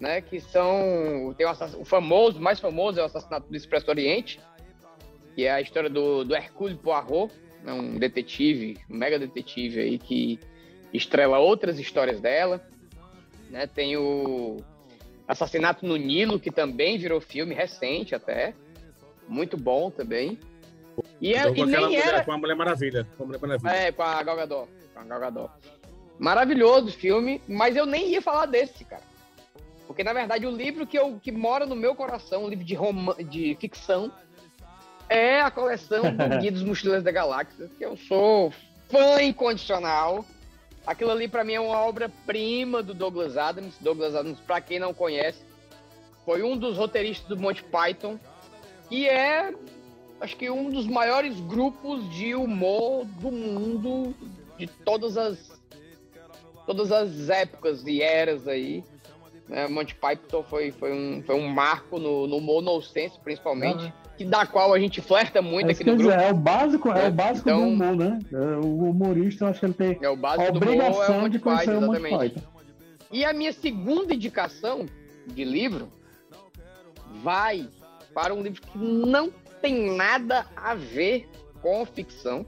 Né, que são. Tem o, o famoso, o mais famoso é o Assassinato do Expresso Oriente, que é a história do, do Hercule Poirot, né, um detetive, um mega detetive aí que estrela outras histórias dela. Né, tem o Assassinato no Nilo, que também virou filme recente até. Muito bom também. E, é, Então, e com aquela nem mulher, era. com a Mulher Maravilha. Com a Mulher Maravilha. É, com a Gal Gadot. Com a Gal Gadot. Maravilhoso filme, mas eu nem ia falar desse, cara. Porque, na verdade, o livro que, eu, que mora no meu coração, um livro de, roman de ficção, é a coleção do Guia dos Mochileiros da Galáxia, que eu sou fã incondicional. Aquilo ali, pra mim, é uma obra-prima do Douglas Adams. Douglas Adams, pra quem não conhece, foi um dos roteiristas do Monty Python, e é acho que um dos maiores grupos de humor do mundo de todas as todas as épocas e eras aí. Né? Monty Python foi, foi, um, foi um marco no, no humor nonsense, principalmente, que da qual a gente flerta muito É aqui no grupo. dizer, é o básico, é, É, o básico então- do humor, né? É, O humorista, eu acho que ele tem É o a básico do humor, é obrigação de conhecer Python, o Monty. Python. E a minha segunda indicação de livro vai para um livro que não tem nada a ver com ficção,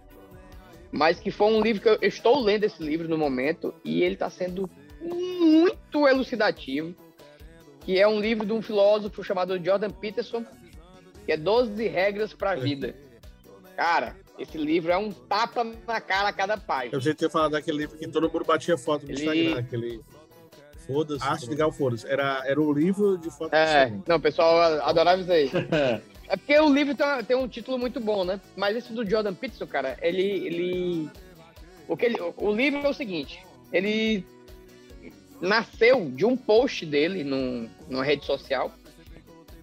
mas que foi um livro que eu eu estou lendo esse livro no momento e ele está sendo muito elucidativo, que é um livro de um filósofo chamado Jordan Peterson, que é 12 regras para a vida. Cara, esse livro é um tapa na cara a cada página. Eu sei ter falado daquele livro que todo mundo batia foto no Ele- Instagram. Aquele. Foda-se. Arte de Gal Foda-se. Era, era o livro de foto É, não, o pessoal adorava isso aí. É porque o livro tem, tem um título muito bom, né? Mas esse do Jordan Peterson, cara, ele. ele... O, que ele... o livro é o seguinte: ele nasceu de um post dele num, numa rede social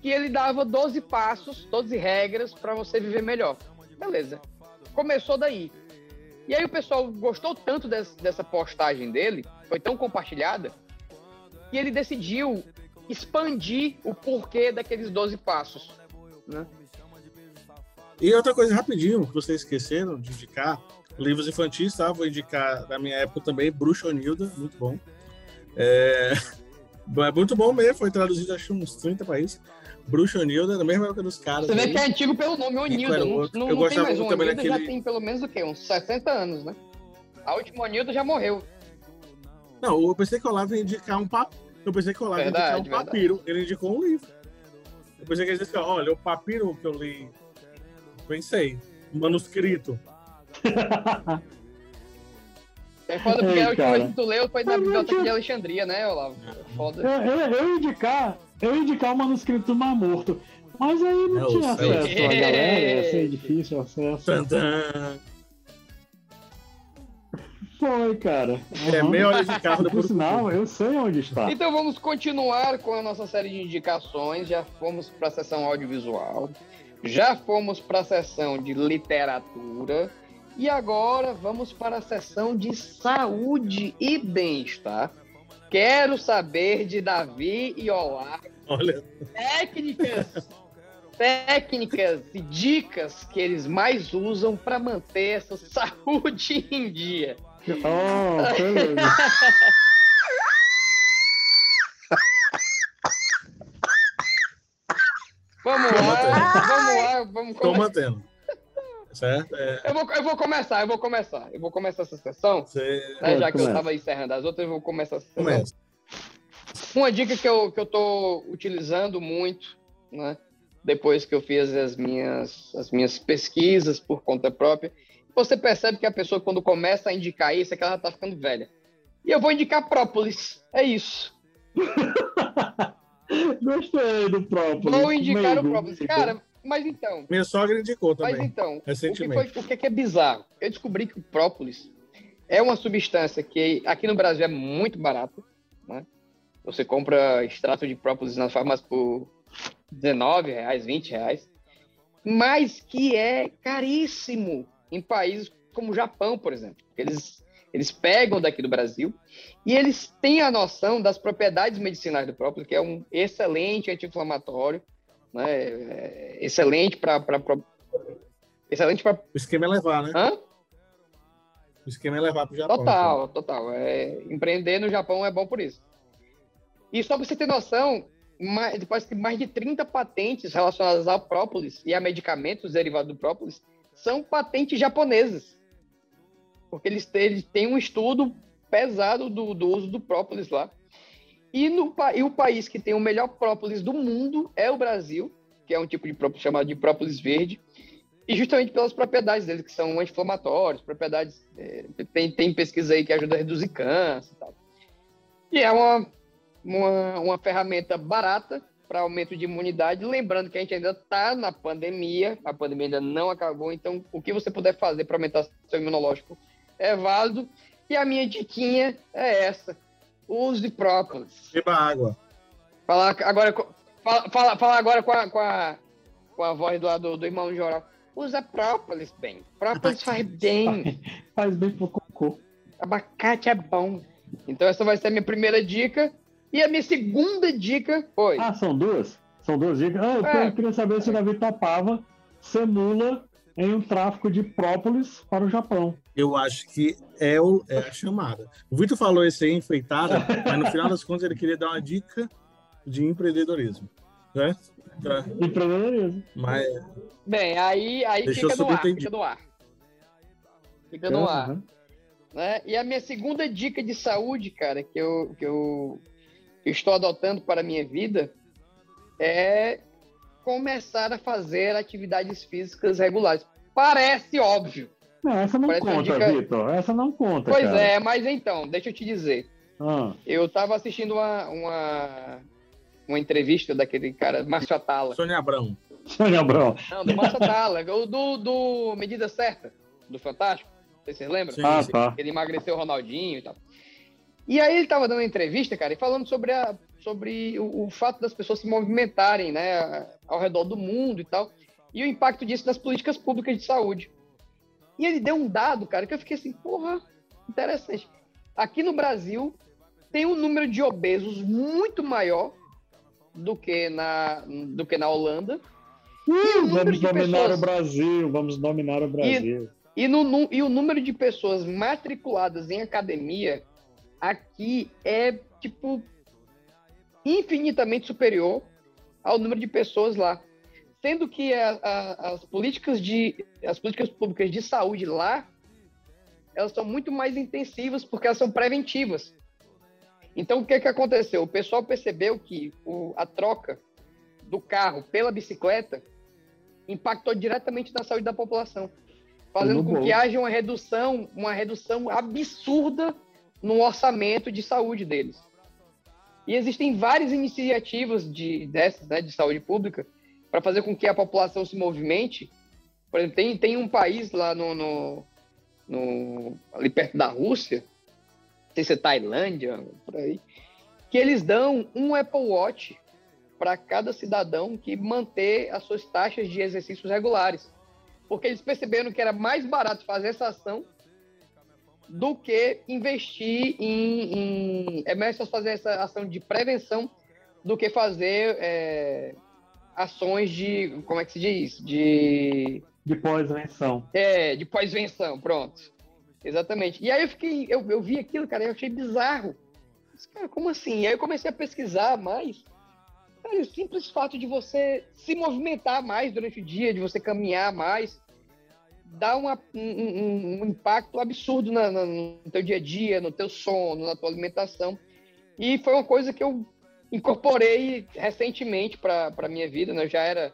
que ele dava 12 passos, 12 regras para você viver melhor. Beleza. Começou daí. E aí o pessoal gostou tanto des- dessa postagem dele, foi tão compartilhada, que ele decidiu expandir o porquê daqueles 12 passos. Né? E outra coisa, rapidinho, que vocês esqueceram de indicar, livros infantis, tá? Vou indicar da minha época também, Bruxa Onilda, muito bom. É... é muito bom mesmo, foi traduzido acho uns 30 países. Bruxo Onildo é da mesma época dos caras. Você vê aí. que é antigo pelo nome, E Onildo. qual era o Não, não, Eu não tem gostava mais um muito também Onildo, já daquele- tem pelo menos o quê? Uns 60 anos, né? A última Onildo já morreu. Não, eu pensei que o Olavo ia indicar um papo. Eu pensei que o Olavo ia indicar Verdade, um papiro. Ele indicou um livro. Eu pensei que ele disse, olha, o papiro que eu li. Pensei. Manuscrito. É foda porque Ei, a última cara. vez que tu leu foi na biblioteca de Alexandria, né, Olavo? Foda. Eu, eu, eu ia indicar, eu ia indicar o manuscrito do Mar Morto. Mas aí não É, tinha sei. acesso a galera, ia ser difícil o acesso. Tantã. Foi, cara. É Aham. meia hora de carro do Por sinal, eu sei onde está. Então vamos continuar com a nossa série de indicações. Já fomos para a sessão audiovisual, já fomos para a sessão de literatura e agora vamos para a sessão de saúde e bem-estar. Quero saber de Davi e Olá Olha, técnicas, técnicas e dicas que eles mais usam para manter essa saúde em dia. Oh. Vamos lá, vamos lá, vamos tô começar. mantendo. Certo? É, Eu vou, eu vou começar, eu vou começar. Eu vou começar essa sessão. você né, já que eu começa. estava encerrando as outras, eu vou começar essa sessão. começa. Uma dica que eu, que eu tô utilizando muito, né? Depois que eu fiz as minhas, as minhas pesquisas por conta própria, você percebe que a pessoa, quando começa a indicar isso, é que ela tá ficando velha. E eu vou indicar própolis. É isso. Gostei do próprio. Vou indicar o Meigo, própolis. Cara, mas então, Minha sogra indicou Mas também. então, o que, recentemente. foi, o que é que é bizarro? Eu descobri que o própolis é uma substância que aqui no Brasil é muito barato. Né? Você compra extrato de própolis na farmácia por 19,00 reais, 20 reais, mas que é caríssimo em países como o Japão, por exemplo. Eles, eles pegam daqui do Brasil e eles têm a noção das propriedades medicinais do própolis, que é um excelente anti-inflamatório, né? É excelente para excelente para O esquema é levar, né? Hã? O esquema é levar pro Japão. Total, total. É, empreender no Japão é bom por isso. E só para você ter noção, mais, parece que mais de 30 patentes relacionadas ao própolis e a medicamentos derivados do própolis são patentes japonesas. Porque eles têm, eles têm um estudo pesado do, do uso do própolis lá. E, no, e o país que tem o melhor própolis do mundo é o Brasil, que é um tipo de própolis chamado de própolis verde. E justamente pelas propriedades dele, que são anti-inflamatórios, propriedades. é, tem, tem pesquisa aí que ajuda a reduzir câncer e tal. E é uma, uma, uma ferramenta barata para aumento de imunidade. Lembrando que a gente ainda está na pandemia, a pandemia ainda não acabou, então o que você puder fazer para aumentar seu imunológico é válido. E a minha diquinha é essa: use própolis. Beba água. Falar agora, fala, fala, fala agora com a, com, a, com a voz do, lado do irmão Joral. Usa própolis, bem. Própolis faz bem. Faz bem pro cocô. Abacate é bom. Então essa vai ser a minha primeira dica. E a minha segunda dica foi... Ah, são duas? São duas dicas? Ah, eu É. queria saber se o Davi topava ser mula em um tráfico de própolis para o Japão. Eu acho que é, o, é a chamada. O Vitor falou esse aí, enfeitada, mas no final das contas ele queria dar uma dica de empreendedorismo. Né? Pra- Empreendedorismo. Mas Bem, aí, aí Deixou fica no ar, fica no ar. Fica no ar. Uhum. né? E a minha segunda dica de saúde, cara, que eu, que eu estou adotando para a minha vida é começar a fazer atividades físicas regulares. Parece óbvio. Não, essa não Parece conta, dica- Vitor. Essa não conta, Pois cara. é, mas então, deixa eu te dizer. Ah, Eu estava assistindo uma, uma, uma entrevista daquele cara, Márcio Atala. Sônia Abrão. Sônia Abrão. Não, do Márcio Atala, o do, do Medida Certa, do Fantástico. Não sei se vocês lembram? Sim, Ah, sim. tá. Ele emagreceu o Ronaldinho e tal. E aí ele estava dando uma entrevista, cara, e falando sobre, a, sobre o, o fato das pessoas se movimentarem, né, ao redor do mundo e tal, e o impacto disso nas políticas públicas de saúde. E ele deu um dado, cara, que eu fiquei assim, porra, interessante. Aqui no Brasil tem um número de obesos muito maior do que na, do que na Holanda. E número Vamos dominar pessoas- o Brasil, vamos dominar o Brasil. e, no, nu- e o número de pessoas matriculadas em academia aqui é, tipo, infinitamente superior ao número de pessoas lá. Sendo que a- a- as, políticas de, as políticas públicas de saúde lá, elas são muito mais intensivas porque elas são preventivas. Então, o que, que aconteceu? O pessoal percebeu que o- a troca do carro pela bicicleta impactou diretamente na saúde da população, fazendo com que haja uma redução, uma redução absurda no orçamento de saúde deles. E existem várias iniciativas de, dessas, né, de saúde pública para fazer com que a população se movimente. Por exemplo, tem, tem um país lá no, no, no- ali perto da Rússia, não sei se é Tailândia, por aí, que eles dão um Apple Watch para cada cidadão que manter as suas taxas de exercícios regulares. Porque eles perceberam que era mais barato fazer essa ação do que investir em, em- É melhor só fazer essa ação de prevenção do que fazer é, ações de. Como é que se diz? De. De pós-venção. É, de pós-venção, pronto. Exatamente. E aí eu fiquei, eu, eu vi aquilo, cara, eu achei bizarro. Mas, cara, como assim? E aí eu comecei a pesquisar mais. Cara, o simples fato de você se movimentar mais durante o dia, de você caminhar mais, dá uma- um, um- impacto absurdo na- na- no teu dia a dia, no teu sono, na tua alimentação. E foi uma coisa que eu incorporei recentemente para a minha vida, né? Eu já era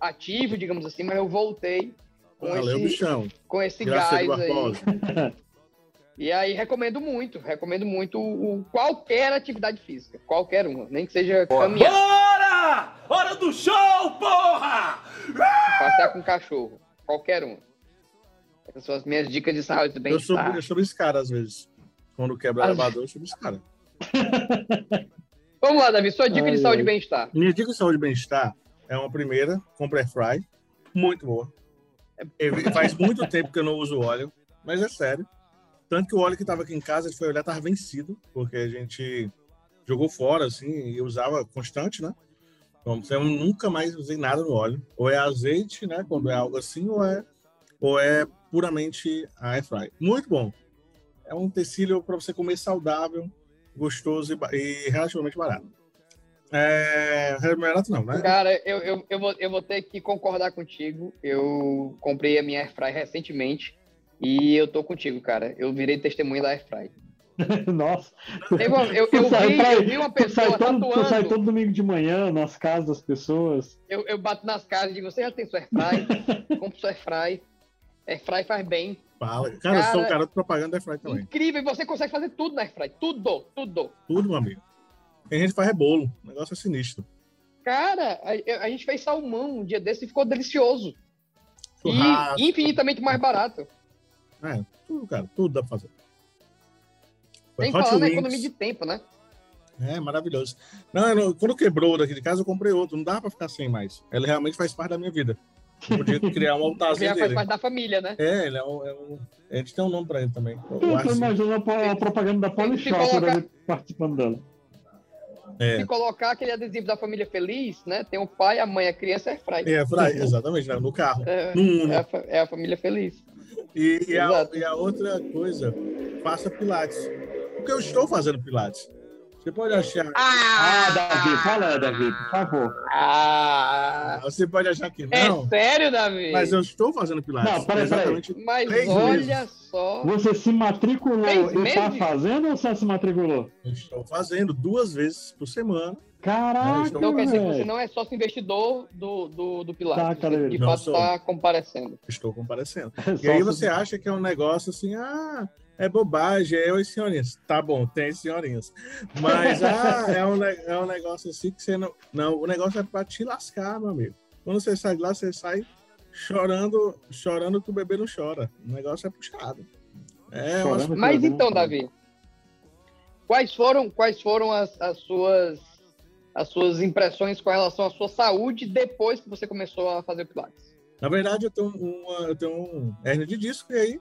ativo, digamos assim, mas eu voltei com Valeu, esse, bichão. com esse Graças gás aí. E aí recomendo muito, recomendo muito o, o- qualquer atividade física, qualquer uma, nem que seja caminhar, Bora! Hora do show, porra! passear com cachorro, qualquer uma. Essas são as minhas dicas de saúde do Eu subo, bem-estar. eu subo escada às vezes. Quando quebra elevador, eu subo escada. Vamos lá, Davi, sua dica Ai, de saúde ai. e bem-estar. Minha dica de saúde e bem-estar é uma primeira, compra air fry, muito boa. É, Faz muito tempo que eu não uso óleo, mas é sério. Tanto que o óleo que estava aqui em casa, gente foi olhar, estava vencido, porque a gente jogou fora, assim, e usava constante, né? Então, eu nunca mais usei nada no óleo. Ou é azeite, né? Quando é algo assim, ou é, ou é puramente a air fry. Muito bom. É um tecido para você comer saudável, gostoso e, e relativamente barato. É, barato não, né? Cara, eu, eu, eu, vou, eu vou ter que concordar contigo. Eu comprei a minha Airfry recentemente e eu tô contigo, cara. Eu virei testemunha da Airfry. Nossa. Teve uma- eu, eu, sai vi, pra- eu vi uma tu sai pessoa todo, tu sai todo domingo de manhã nas casas das pessoas. Eu, eu bato nas caras e digo, você já tem sua Airfry? Compre sua Airfry. Airfry faz bem. Fala. Cara, eu sou um Cara, cara de propaganda da Airfry também. Incrível, e você consegue fazer tudo na Airfry. Tudo, tudo. Tudo, meu amigo. Tem gente que faz rebolo. O negócio é sinistro. Cara, a, a gente fez salmão um dia desse e ficou delicioso. Churrasco. E infinitamente mais barato. É, tudo, cara. Tudo dá pra fazer. Foi Sem Hot falar na Wings. economia de tempo, né? É, maravilhoso. Não, eu quando quebrou daqui de casa, eu comprei outro. Não dá pra ficar sem mais. Ele realmente faz parte da minha vida. Podia criar um altarzinho já faz parte da família, né? É, ele é um, é um- A gente tem um nome pra ele também. Eu imagino a, propaganda da Polishop coloca- dele participando dela. É. Se colocar aquele adesivo da família feliz, né? Tem o pai, a mãe, a criança é Airfry. É, Fry, exatamente, né? no carro. É, no é a, é a família feliz. E, e a, e a outra coisa, faça pilates. Porque eu estou fazendo pilates. Você pode achar. Ah, Davi, fala, Davi, por favor. Ah, Você pode achar que é não. sério, Davi? Mas eu estou fazendo pilates. Não, peraí, peraí. Exatamente. Mas olha vezes. só. Você se matriculou e tá meses? fazendo ou só se matriculou? Eu estou fazendo duas vezes por semana. Caraca, Então quer dizer que você não é sócio investidor do, do, do Pilates. Tá, cara, você de fato está comparecendo. Estou comparecendo. É E aí você acha que é um negócio assim, ah, é bobagem, é os senhorinhas. Tá bom, tem senhorinhas. Mas ah, é, um, é um negócio assim que você não. Não, o negócio é para te lascar, meu amigo. Quando você sai de lá, você sai chorando, chorando que o bebê não chora. O negócio é puxado. É, umas-. Mas então. Davi, quais foram, quais foram as, as suas as suas impressões com relação à sua saúde depois que você começou a fazer o Pilates? Na verdade, eu tenho, uma, eu tenho um hernia de disco e aí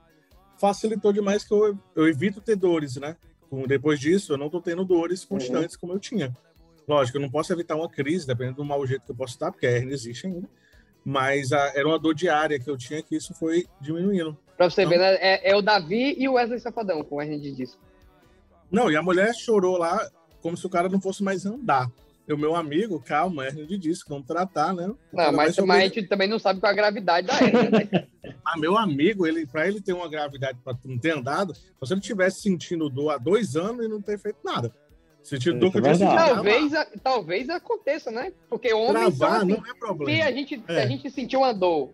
facilitou demais que eu, eu evito ter dores, né? Depois disso, eu não tô tendo dores constantes como eu tinha. Lógico, eu não posso evitar uma crise, dependendo do mau jeito que eu posso estar, porque a hernia existe ainda. Mas a- era uma dor diária que eu tinha que isso foi diminuindo. Pra você Não. ver, né? É, é o Davi e o Wesley Safadão com a hernia de disco. Não, e a mulher chorou lá como se o cara não fosse mais andar. E o meu amigo, calma, hérnia de disco, vamos tratar, né? Não, mas, mas a gente também não sabe qual é a gravidade da hérnia, né? Ah, meu amigo, ele, para ele ter uma gravidade para não ter andado, se ele estivesse sentindo dor há dois anos e não ter feito nada. Sentindo dor que eu tinha sentido. Talvez, a- talvez aconteça, né? Porque homens são Travar assim. não é problema. Se a gente, se É. a gente sentiu uma dor,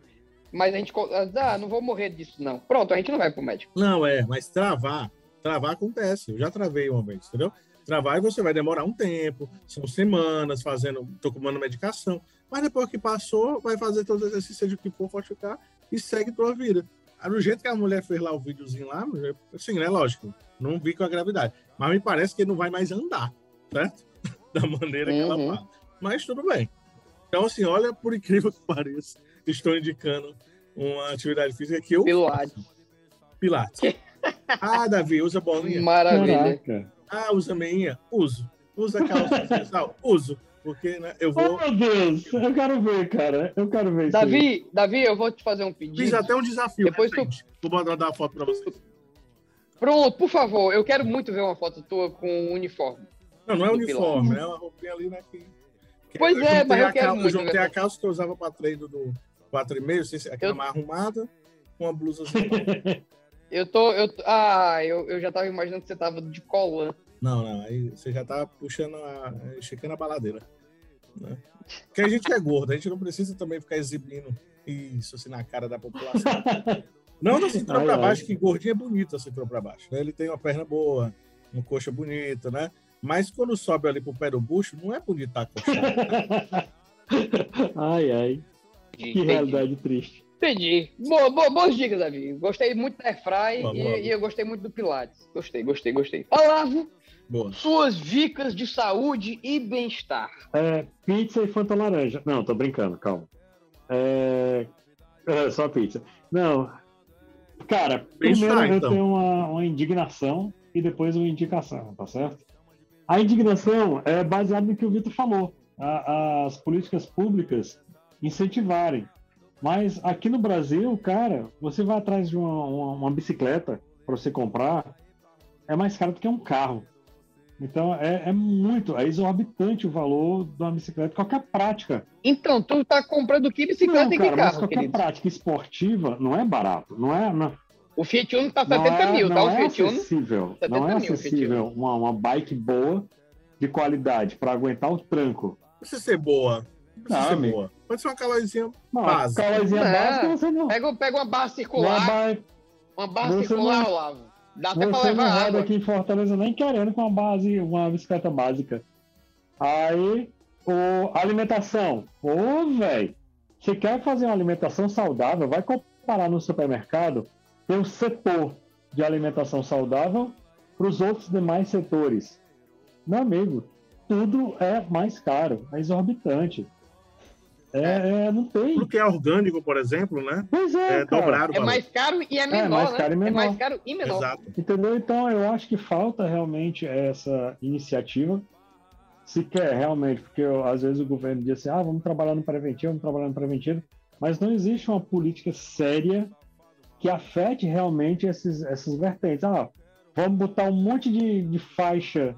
mas a gente. Ah, não vou morrer disso, não. Pronto, a gente não vai pro médico. Não, é, mas travar, travar acontece. Eu já travei uma vez, entendeu? Travar você vai demorar um tempo, são semanas fazendo, tomando medicação, mas depois que passou, vai fazer todos os exercícios, seja o que for, fortificar e segue tua vida. Aí, do jeito que a mulher fez lá o videozinho lá, assim, né? Lógico, não vi com a gravidade, mas me parece que ele não vai mais andar, certo? Da maneira que ela Uhum. fala. Mas tudo bem. Então, assim, olha, por incrível que pareça, estou indicando uma atividade física que eu Pilates. faço. Pilates. Ah, Davi, usa bolinha? Maravilha. Caraca. Ah, usa meinha? Uso. Usa calça social? Uso. Porque, né, eu Oh, vou... meu Deus, eu quero ver, cara. Eu quero ver isso. aí. Davi, Davi, eu vou te fazer um pedido. Fiz até um desafio Depois tu-. Vou mandar uma foto pra vocês. Pronto, por favor, eu quero muito ver uma foto tua com um uniforme. Não, não é uniforme, é uma roupinha ali, né? Que... que Pois é, mas eu a quero muito juntei a calça que eu usava pra treino do 4,5, sei se aquela Eu- mais arrumada, com uma blusa Eu tô. Eu, ah, eu, eu já tava imaginando que você tava de colã. Não, não, aí você já tá puxando a. esticando a baladeira. Né? Porque a gente é gordo, a gente não precisa também ficar exibindo isso assim na cara da população. Não da cintura pra ai. baixo, que gordinho é bonito a cintura pra baixo. Né? Ele tem uma perna boa, uma coxa bonita, né? Mas quando sobe ali pro pé do bucho, não é bonito tá acochado. Ai, ai. Que realidade triste. Entendi. Boa, boa, boas dicas, Davi. Gostei muito da Airfry e, e eu gostei muito do Pilates. Gostei, gostei, gostei. Olavo, Boa. suas dicas de saúde e bem-estar. É, pizza e Fanta Laranja. Não, tô brincando, calma. É, é, só pizza. Não. Cara, primeiro eu então. tenho uma, uma indignação e depois uma indicação, tá certo? A indignação é baseada no que o Vitor falou. A- as políticas públicas incentivarem. Mas aqui no Brasil, cara, você vai atrás de uma, uma- uma bicicleta para você comprar, é mais caro do que um carro. Então é, é muito, é exorbitante o valor de uma bicicleta, qualquer prática. Então, tu tá comprando que bicicleta não, e que cara, mas carro, qualquer querido? prática esportiva não é barato, não é, não, O Fiat Uno tá não 70 é, mil, tá? não O é Fiat Uno. acessível, 70 não é acessível uma, uma bike boa de qualidade para aguentar o tranco. Precisa ser boa. Não Não, ser amigo. boa. Pode ser uma calorzinha Não, básica. calorzinha Não. básica você não. Pega, pega uma barra Não, circular, vai- uma barra circular, não- Olavo. Dá até pra Você não levar roda água. aqui em Fortaleza nem querendo com uma base, uma bicicleta básica. Aí, o, alimentação. Ô, velho, você quer fazer uma alimentação saudável, vai comparar no supermercado, tem um setor de alimentação saudável para os outros demais setores. Meu amigo, tudo é mais caro, é exorbitante. É, é, não tem. Tudo que é orgânico, por exemplo, né? Pois é, É cara. dobrado. É mais caro e é menor, mais né? caro e É menor. mais caro e menor. Exato. Entendeu? Então, eu acho que falta realmente essa iniciativa. Se quer realmente, porque eu- às vezes o governo diz assim: ah, vamos trabalhar no preventivo, vamos trabalhar no preventivo, mas não existe uma política séria que afete realmente esses, essas vertentes. Ah, vamos botar um monte de, de faixa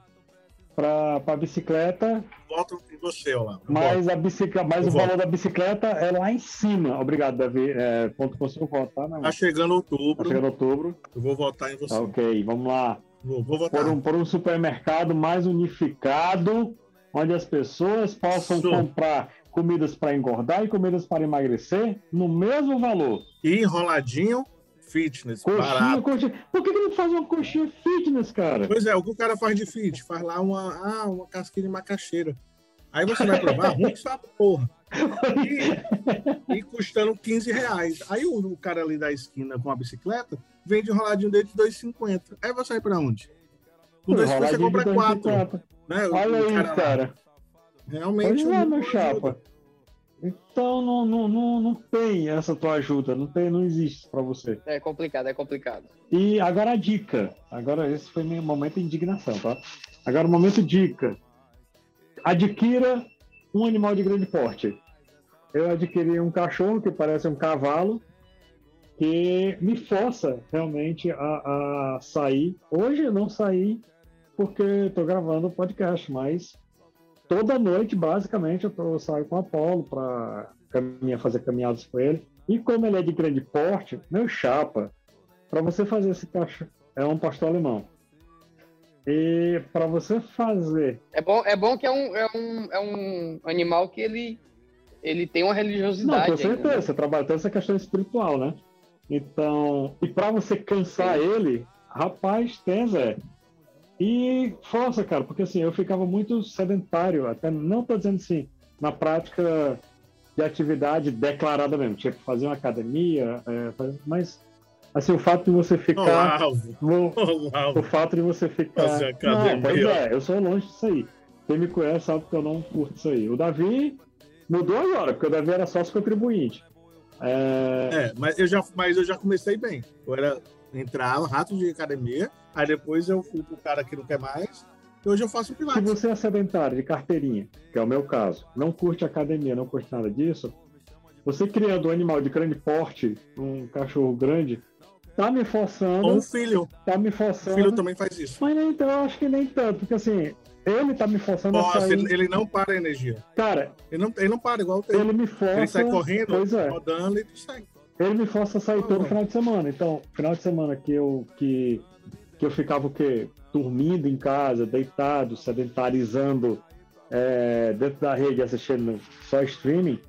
para a bicicleta, Volto você, Olavo. mas, a bicicleta, mas Eu o valor da bicicleta é lá em cima. Obrigado, Davi. É, ponto seu voto, tá? Né, Tá chegando outubro. Tá chegando outubro. Eu vou votar em você. Tá, ok, vamos lá. Vou, vou votar. por um, por um supermercado mais unificado, onde as pessoas possam Isso. comprar comidas para engordar e comidas para emagrecer no mesmo valor. E enroladinho, fitness, Coxinha, barato. coxinha. Por que, que não faz uma coxinha fitness, cara? Pois é, o que o cara faz de fit? Faz lá uma, ah, uma casquinha de macaxeira. Aí você vai provar, ruim que porra. E, e custando 15 reais. Aí o, o cara ali da esquina com a bicicleta vende enroladinho dele de 2,50. Aí você vai pra onde? Com 2,50 você compra 4. 2,50. Né? Olha o aí, lá. cara. Realmente. Pois é, não meu ajuda. chapa. Então não, não, não, não tem essa tua ajuda, não, tem, não existe para você. É complicado, é complicado. E agora a dica. Agora esse foi meu momento de indignação, tá? Agora o momento dica. Adquira um animal de grande porte. Eu adquiri um cachorro que parece um cavalo que me força realmente a, a sair. Hoje eu não saí porque estou gravando o podcast, mas toda noite, basicamente, eu, tô- eu saio com o Apolo para caminhar, fazer caminhadas com ele. E como ele é de grande porte, meu chapa, para você fazer esse cachorro, é um pastor alemão. E para você fazer É bom, é bom que é um, é um, é um animal que ele, ele tem uma Não, religiosidade. com ainda, né? certeza, você trabalha toda essa questão espiritual, né? Então, e para você cansar ele, rapaz, tem, Zé. E força, cara, porque assim, eu ficava muito sedentário, até não tô dizendo assim, na prática de atividade declarada mesmo, tipo fazer uma academia, é, fazer- mas assim, o fato de você ficar. O fato de você ficar. Não, pois é, eu sou longe disso aí. Quem me conhece sabe que eu não curto isso aí. O Davi mudou agora, porque o Davi era sócio contribuinte. É, É, mas eu, já, mas eu já comecei bem. Eu era entrava, rato de academia, aí depois eu fui pro cara que não quer mais, e hoje eu faço Se pilates. você é sedentário de carteirinha, que é o meu caso, não curte academia, não curte nada disso, você criando um animal de grande porte, um cachorro grande, tá me forçando. Ou um filho. Tá me O forçando. filho também faz isso. Mas nem, então, eu acho que nem tanto, porque assim, ele tá me forçando a Nossa, sair. ele, ele não para a energia. Cara, Ele não, ele não para igual o ele me força. Ele sai correndo, é. rodando e sai. Ele me força a sair todo final de semana. Então, final de semana que eu, que, que eu ficava o quê? Dormindo em casa, deitado, sedentarizando é, dentro da rede, assistindo só streaming.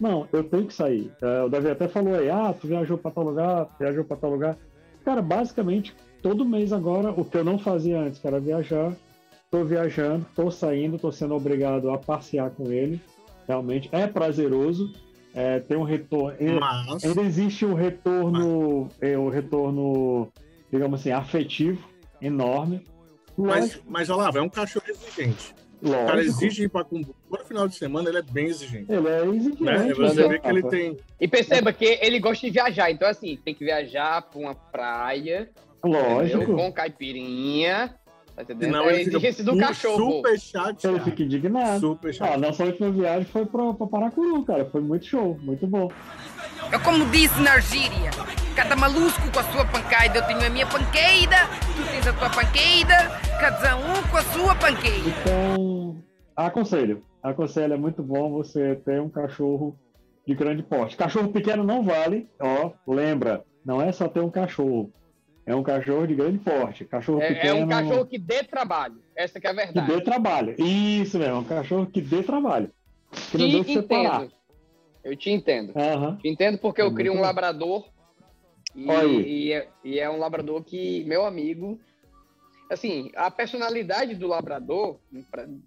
Não, eu tenho que sair. É, o Davi até falou aí, ah, tu viajou para tal lugar, viajou para tal lugar. Cara, basicamente, todo mês agora, o que eu não fazia antes, que era viajar, tô viajando, tô saindo, tô sendo obrigado a passear com ele. Realmente é prazeroso. É, tem um retorno. Mas- Ainda existe um retorno, é, um retorno, digamos assim, afetivo enorme. Mas, Lógico, mas Olavo, é um cachorro exigente. O cara lógico. exige ir pra Cumbu. Todo final de semana ele é bem exigente. Ele é exigente. Né? Você né, vê que ele tem. E perceba que ele gosta de viajar, então assim, tem que viajar pra uma praia, Lógico. entendeu? com caipirinha, tá entendendo? Senão é ele fica exigência do cachorro. super chateado. Ele fica indignado. Super Ah, chateado. nossa última viagem foi pra, pra Paracuru, cara. Foi muito show, muito bom. Eu como disse na Argíria, cada malusco com a sua pancaida, eu tenho a minha panqueida, tu tens a tua panqueida, cada um com a sua panqueida. Então, aconselho. Aconselho, é muito bom você ter um cachorro de grande porte. Cachorro pequeno não vale, ó, lembra, não é só ter um cachorro. É um cachorro de grande porte. Cachorro É, é pequeno. um cachorro que dê trabalho. Essa que é a que verdade. dê trabalho. Isso mesmo, um cachorro que dê trabalho. Que não deu Te você parar. entendo. Eu te entendo. Aham. Te entendo porque É eu crio um bom. labrador e, e é, e é um labrador que, meu amigo, assim, a personalidade do labrador,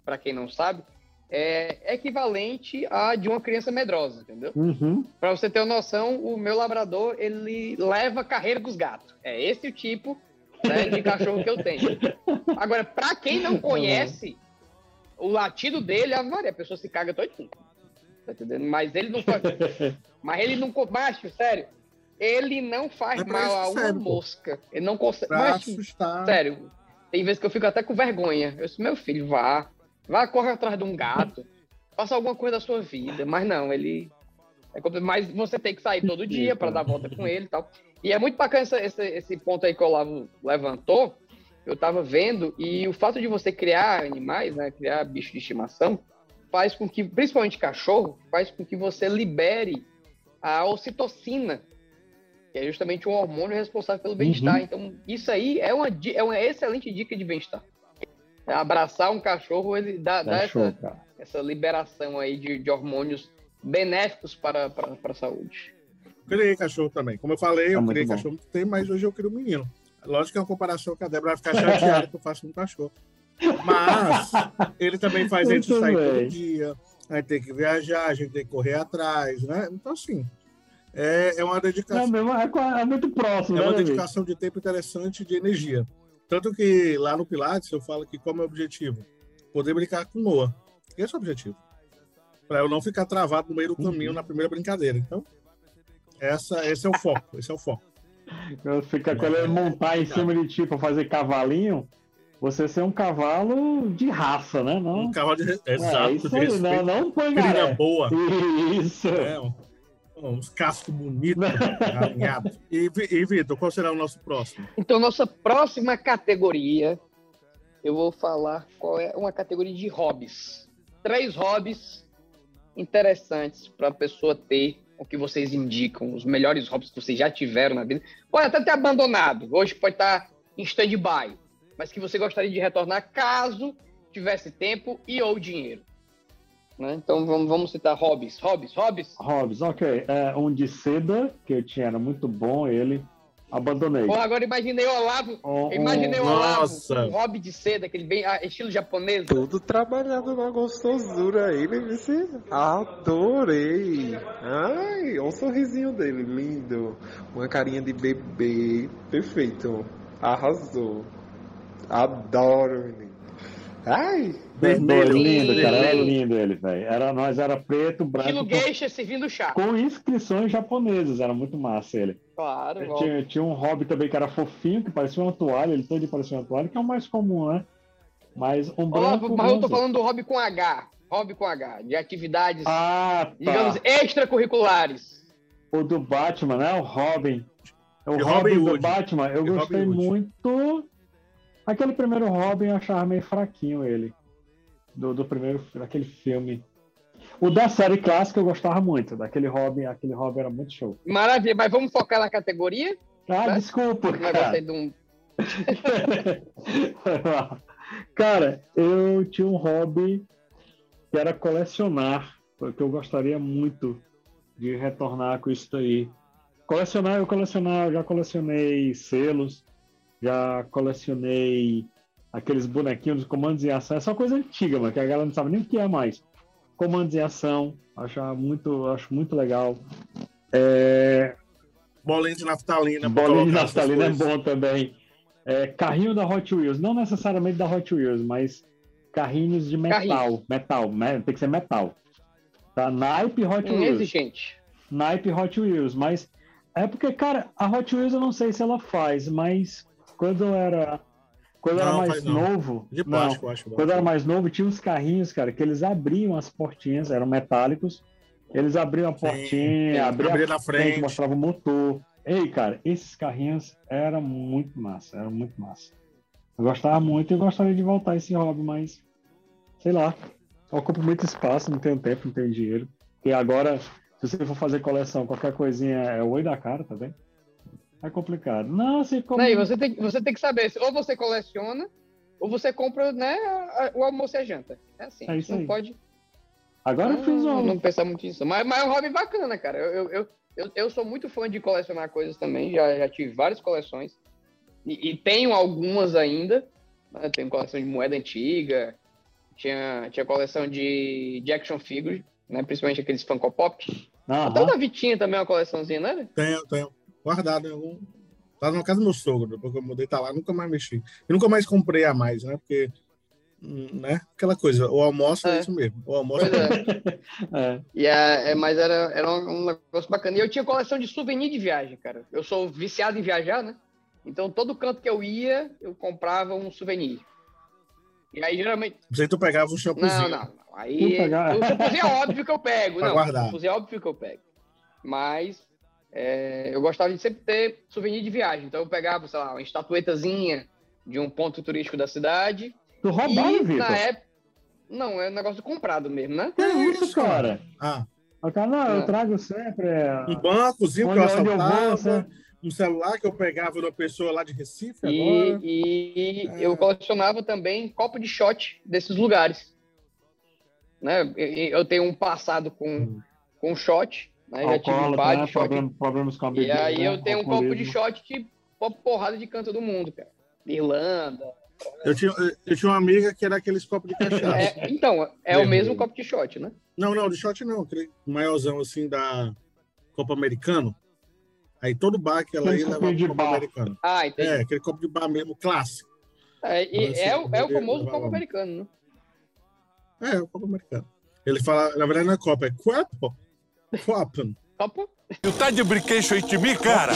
para quem não sabe, é equivalente à de uma criança medrosa, entendeu? Uhum. Para você ter uma noção, o meu labrador, ele leva a carreira dos gatos. É esse o tipo né, de cachorro que eu tenho. Agora, para quem não conhece, o latido dele, a Maria, a pessoa se caga todinho. Tá entendendo? Mas ele não. Mas ele não. Macho, sério. Ele não faz É mal a uma mosca. Ele não consegue. Pra Macho, assustar. sério. Tem vezes que eu fico até com vergonha. Eu disse, meu filho, vá. Vá, corre atrás de um gato. Faça alguma coisa da sua vida. Mas não, ele. É mas você tem que sair todo dia para dar volta com ele e tal. E é muito bacana essa- esse, esse ponto aí que o Olavo levantou. Eu tava vendo, e o fato de você criar animais, né? Criar bicho de estimação, faz com que, principalmente cachorro, faz com que você libere a ocitocina, que é justamente um hormônio responsável pelo bem-estar. Uhum. Então, isso aí é uma, é uma excelente dica de bem-estar. Abraçar um cachorro, ele dá, dá show, essa, cara. essa liberação aí de, de hormônios benéficos para, para, para a saúde. Criei cachorro também. Como eu falei, É eu muito criei bom. cachorro muito tempo, mas hoje eu crio um menino. Lógico que é uma comparação que a Débora vai ficar chateada que eu faço um cachorro. Mas ele também faz a gente Muito sair bem. todo dia, a gente tem que viajar, a gente tem que correr atrás, né? Então, assim, é, é uma É, dedicação. mesmo, é, é muito próximo, É né, uma dedicação de tempo interessante e de energia. Tanto que lá no Pilates eu falo que qual é o meu objetivo? Poder brincar com Noah. Esse é o objetivo. Para eu não ficar travado no meio do Uhum. caminho na primeira brincadeira. Então, essa, esse é o foco. Esse é o foco. Fica quando ele montar em cima de ti pra fazer cavalinho, você ser um cavalo de raça, né? Não, Um cavalo de. É, Exato, isso de aí, respeito. não, não põe maré. boa. Isso. É, um- uns cascos bonitos, alinhados. E, e Vitor, qual será o nosso próximo? Então, nossa próxima categoria, eu vou falar qual é uma categoria de hobbies. três hobbies interessantes para a pessoa ter, o que vocês indicam, os melhores hobbies que vocês já tiveram na vida. Pode até ter abandonado, hoje pode estar em stand-by, mas que você gostaria de retornar caso tivesse tempo e ou dinheiro. Né? Então vamos, vamos citar hobbies, hobbies, hobbies. Hobbes, ok. É, um de seda, que eu tinha, era muito bom ele. Abandonei. Pô, agora imaginei o Olavo, Oh, imaginei o oh, Olavo, nossa. um hobby de seda, aquele bem ah, estilo japonês. Tudo trabalhado na gostosura aí, né, Vici? Adorei! Ai, olha o sorrisinho dele, lindo. Uma carinha de bebê. Perfeito. Arrasou. Adoro, menino. Ai, Vermelho, lindo, cara. Era lindo ele, velho. Era, nós era preto, branco, Estilo com, geisha servindo chá. com inscrições japonesas. Era muito massa ele. Claro, igual. Tinha, tinha um hobby também que era fofinho, que parecia uma toalha. Ele todo parecia uma toalha, que é o mais comum, né? Mas um branco... mas eu tô falando do hobby com H. Hobby com H, de atividades, Ah, tá. digamos, extracurriculares. O do Batman, né? O Robin. O E Robin, Robin do. Batman, eu E gostei muito. Aquele primeiro Robin eu achava meio fraquinho ele. Do, do primeiro, daquele filme. O da série clássica eu gostava muito. Daquele Robin, aquele Robin era muito show. Maravilha, mas vamos focar na categoria? Ah, Né? desculpa, cara. de um. Cara, eu tinha um hobby que era colecionar, porque eu gostaria muito de retornar com isso daí. Colecionar, eu colecionar, eu já colecionei selos, já colecionei aqueles bonequinhos de comandos em ação, é só coisa antiga, mano, que a galera não sabe nem o que é mais. Comandos em ação, acho muito, acho muito legal. É, Bolinha de naftalina. Bolinha de naftalina é bom também. É, carrinho da Hot Wheels, não necessariamente da Hot Wheels, mas carrinhos de metal. Carrinhos. Metal, me- tem que ser metal. Tá? Naipe Hot Hum, Wheels. exigente. Naipe Hot Wheels, mas é porque, cara, a Hot Wheels eu não sei se ela faz, mas quando eu era quando eu era Não, mais não. novo, De não, plástico, eu acho. quando eu era mais novo, tinha uns carrinhos, cara, que eles abriam as portinhas, eram metálicos. Eles abriam a portinha, sim. abriam Abria a na frente. mostrava o motor. Ei, cara, esses carrinhos eram muito massa, eram muito massa. Eu gostava muito e gostaria de voltar esse hobby, mas sei lá, ocupa muito espaço, não tenho tempo, não tenho dinheiro. E agora, se você for fazer coleção, qualquer coisinha é o oi da cara, tá vendo? É complicado. Não, você compra. Não, e você tem, você tem que saber, se- ou você coleciona, ou você compra né, o almoço e a janta. É assim, É isso não aí. pode Agora eu fiz não, um. não pensar muito nisso. Mas, mas é um hobby bacana, cara. Eu, eu, eu, eu, eu sou muito fã de colecionar coisas também, já, já tive várias coleções. E, e tenho algumas ainda. né, Tenho coleção de moeda antiga, tinha, tinha coleção de, de action figure, né, principalmente aqueles Funko Pop. Aham. Até o da Vitinha também é uma coleçãozinha, né? Tenho, tenho. Guardado em algum. Tá na casa do meu sogro, depois que eu mudei, tá lá, nunca mais mexi. E nunca mais comprei a mais, né? Porque, hum, né? Aquela coisa, o almoço é, É. isso mesmo. O almoço Pois é. É. E é, é- mas era, era um negócio bacana. E eu tinha coleção de souvenir de viagem, cara. Eu sou viciado em viajar, né? Então, todo canto que eu ia, eu comprava um souvenir. E aí, geralmente. Você tu pegava um Não, shampoozinho. não. não. Vou Aí. O shampoozinho é óbvio que eu pego. Pra não, guardar. o shampoozinho é óbvio que eu pego. Mas. É, eu gostava de sempre ter souvenir de viagem. Então, eu pegava, sei lá, uma estatuetazinha de um ponto turístico da cidade. Tu roubava, Vitor? na época. Não, é um negócio comprado mesmo, né? Que isso, cara? Ah, cara, não, eu Não. trago sempre. é, um bancozinho que eu eu assaltava, sabe? um celular que eu pegava de uma pessoa lá de Recife E, agora. e É. eu colecionava também copo de shot desses lugares. Né? Eu tenho um passado com, com shot, né? Já tive um né? de shot. Problem- problemas com a E bebida. aí né? eu tenho um copo de shot de po- porrada de canto do mundo, cara. Irlanda. Eu tinha, eu tinha uma amiga que era aqueles copos de cachaça. É, então, é o mesmo copo de shot, né? Não, não, de shot não, aquele maiorzão assim da Copa Americano. Aí todo bar que ela ia levava de Copa bar. Americano. Ah, entendi. É, aquele copo de bar mesmo, clássico. É, e é, o- é o poderia famoso copo americano, né? É, o Copa Americano. Ele fala, na verdade não é Copa, é Copa. Copa. Copo? Tu tá de brinquedo aí de mim, cara?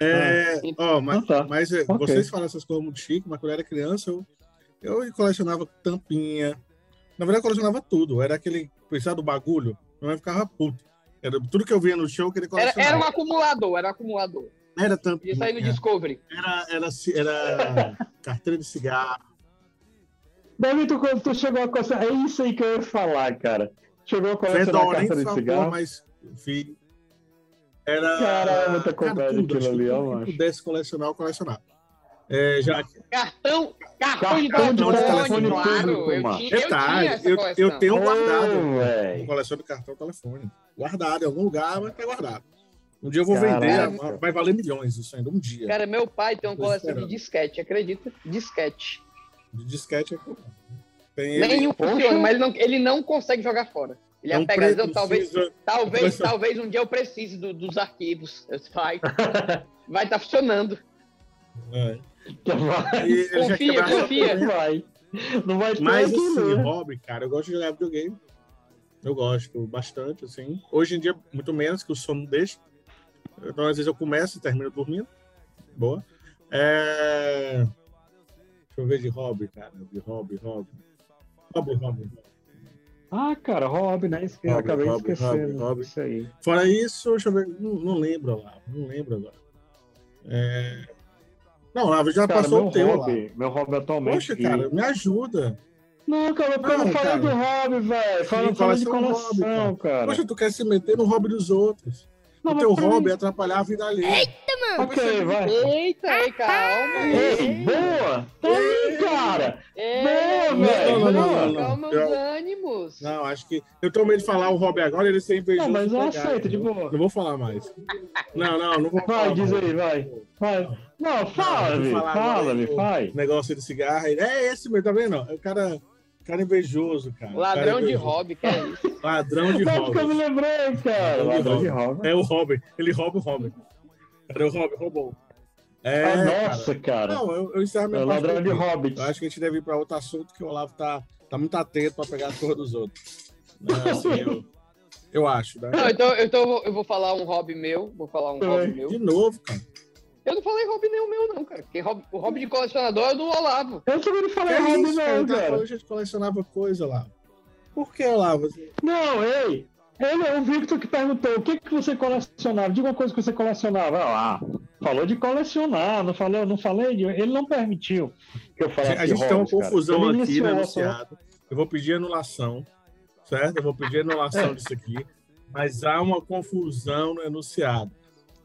É, ó, mas, Então tá. mas é, Ok. vocês falam essas coisas muito chique, mas quando eu era criança, eu, eu colecionava tampinha. Na verdade, eu colecionava tudo. Era aquele, precisava do bagulho, eu mãe ficava puto. Era, tudo que eu via no show, eu queria Era, colecionar. era um acumulador, era um acumulador. Era tampinha. Isso aí no Discovery. Era, era, era carteira de cigarro. Davi, tu, quando tu chegou a colecionar. É isso aí que eu ia falar, cara. Chegou a colecionar carta de cigarro. mas enfim. Era. Caramba, tá cara, comprado tudo, aquilo ali, ó, que macho. pudesse colecionar, eu colecionava. É, já, Cartão, cartão de Cartão de telefone, telefone claro. público, Eu mano. tinha, eu eu, tenho guardado. Uma coleção de cartão telefone. Guardado em algum lugar, mas tá guardado. Um dia eu vou Caraca. vender, vai valer milhões isso ainda, um dia. Cara, meu pai tem uma coleção de disquete, acredita? Disquete. De disquete é eu- Tem ele- Nenhum funciona, mas ele não, ele não consegue jogar fora. Ele é Então, pegadão, preto, talvez, talvez, talvez um dia eu precise do- dos arquivos. Eu disse, Vai, vai estar funcionando. É. Vai. Ele já Confia, confia. né? Vai. Não vai ter Mas aqui, assim, né? hobby, cara, eu gosto de jogar videogame. Eu gosto bastante, assim. Hoje em dia, muito menos, que o sono deixa. Então, às vezes eu começo e termino dormindo. Boa. É... Deixa eu ver de hobby, cara. De hobby, hobby. Ah, cara, hobby, né? Isso que eu Hobby, acabei hobby, esquecendo. hobby. Isso aí. Fora isso, deixa eu ver. Não, não lembro lá. Não lembro agora. É... Não, Lava, já Cara, passou o teu lá. hobby, meu hobby atualmente. Poxa, cara, me ajuda. Não, cara, eu Não, não falei cara. do hobby, velho. Fala, fala de hobby, coleção, cara. Poxa, tu quer se meter no hobby dos outros. O teu hobby mim- é atrapalhar a vida alheia. Ok, vai. Eita, aí, calma. Ei, boa! Tá aí, cara! Ei, Boa, velho! não, não, não. Calma os ânimos. Não, acho que. Eu tô medo de falar o hobby agora, ele invejoso. Não, mas eu aceito, de boa. Não vou falar mais. Não, não, não vou falar. Vai, diz aí, vai. vai. Não, fala, Não, me vou falar fala, agora me do vai. Negócio de cigarro. aí. É esse mesmo, tá vendo? O cara, cara invejoso, cara. Ladrão Cara de hobby, que é isso? Ladrão de Não, porque eu me hobby. lembrei, cara. Ladrão de hobby. É o hobby. Ele rouba o hobby. Era o hobby, roubou. É, Ah, cara. nossa, cara. Não, eu, eu encerro minha É ladrão de aqui. hobbits. Eu acho que a gente deve ir para outro assunto que o Olavo tá, tá muito atento para pegar a cor dos outros. Né, assim, eu, eu acho, né? Não, então, então eu, vou, eu vou falar um hobby meu. Vou falar um hobby meu. De novo, cara. Eu não falei hobby nenhum meu, não, cara. Porque hobby- o hobby de colecionador é do Olavo. Eu também não Que falei hobby, isso, não, cara? Cara. que a gente colecionava coisa lá. Por que, Olavo? Não, ei. Ele é o Victor que perguntou o que, que você colecionava. Diga uma coisa que você colecionava. Ah, falou de colecionar, não falou, não falei de. Ele não permitiu que eu falasse. A gente tem uma cara. confusão Ele aqui iniciou no enunciado. Eu vou pedir anulação, certo? Eu vou pedir anulação É. disso aqui. Mas há uma confusão no enunciado.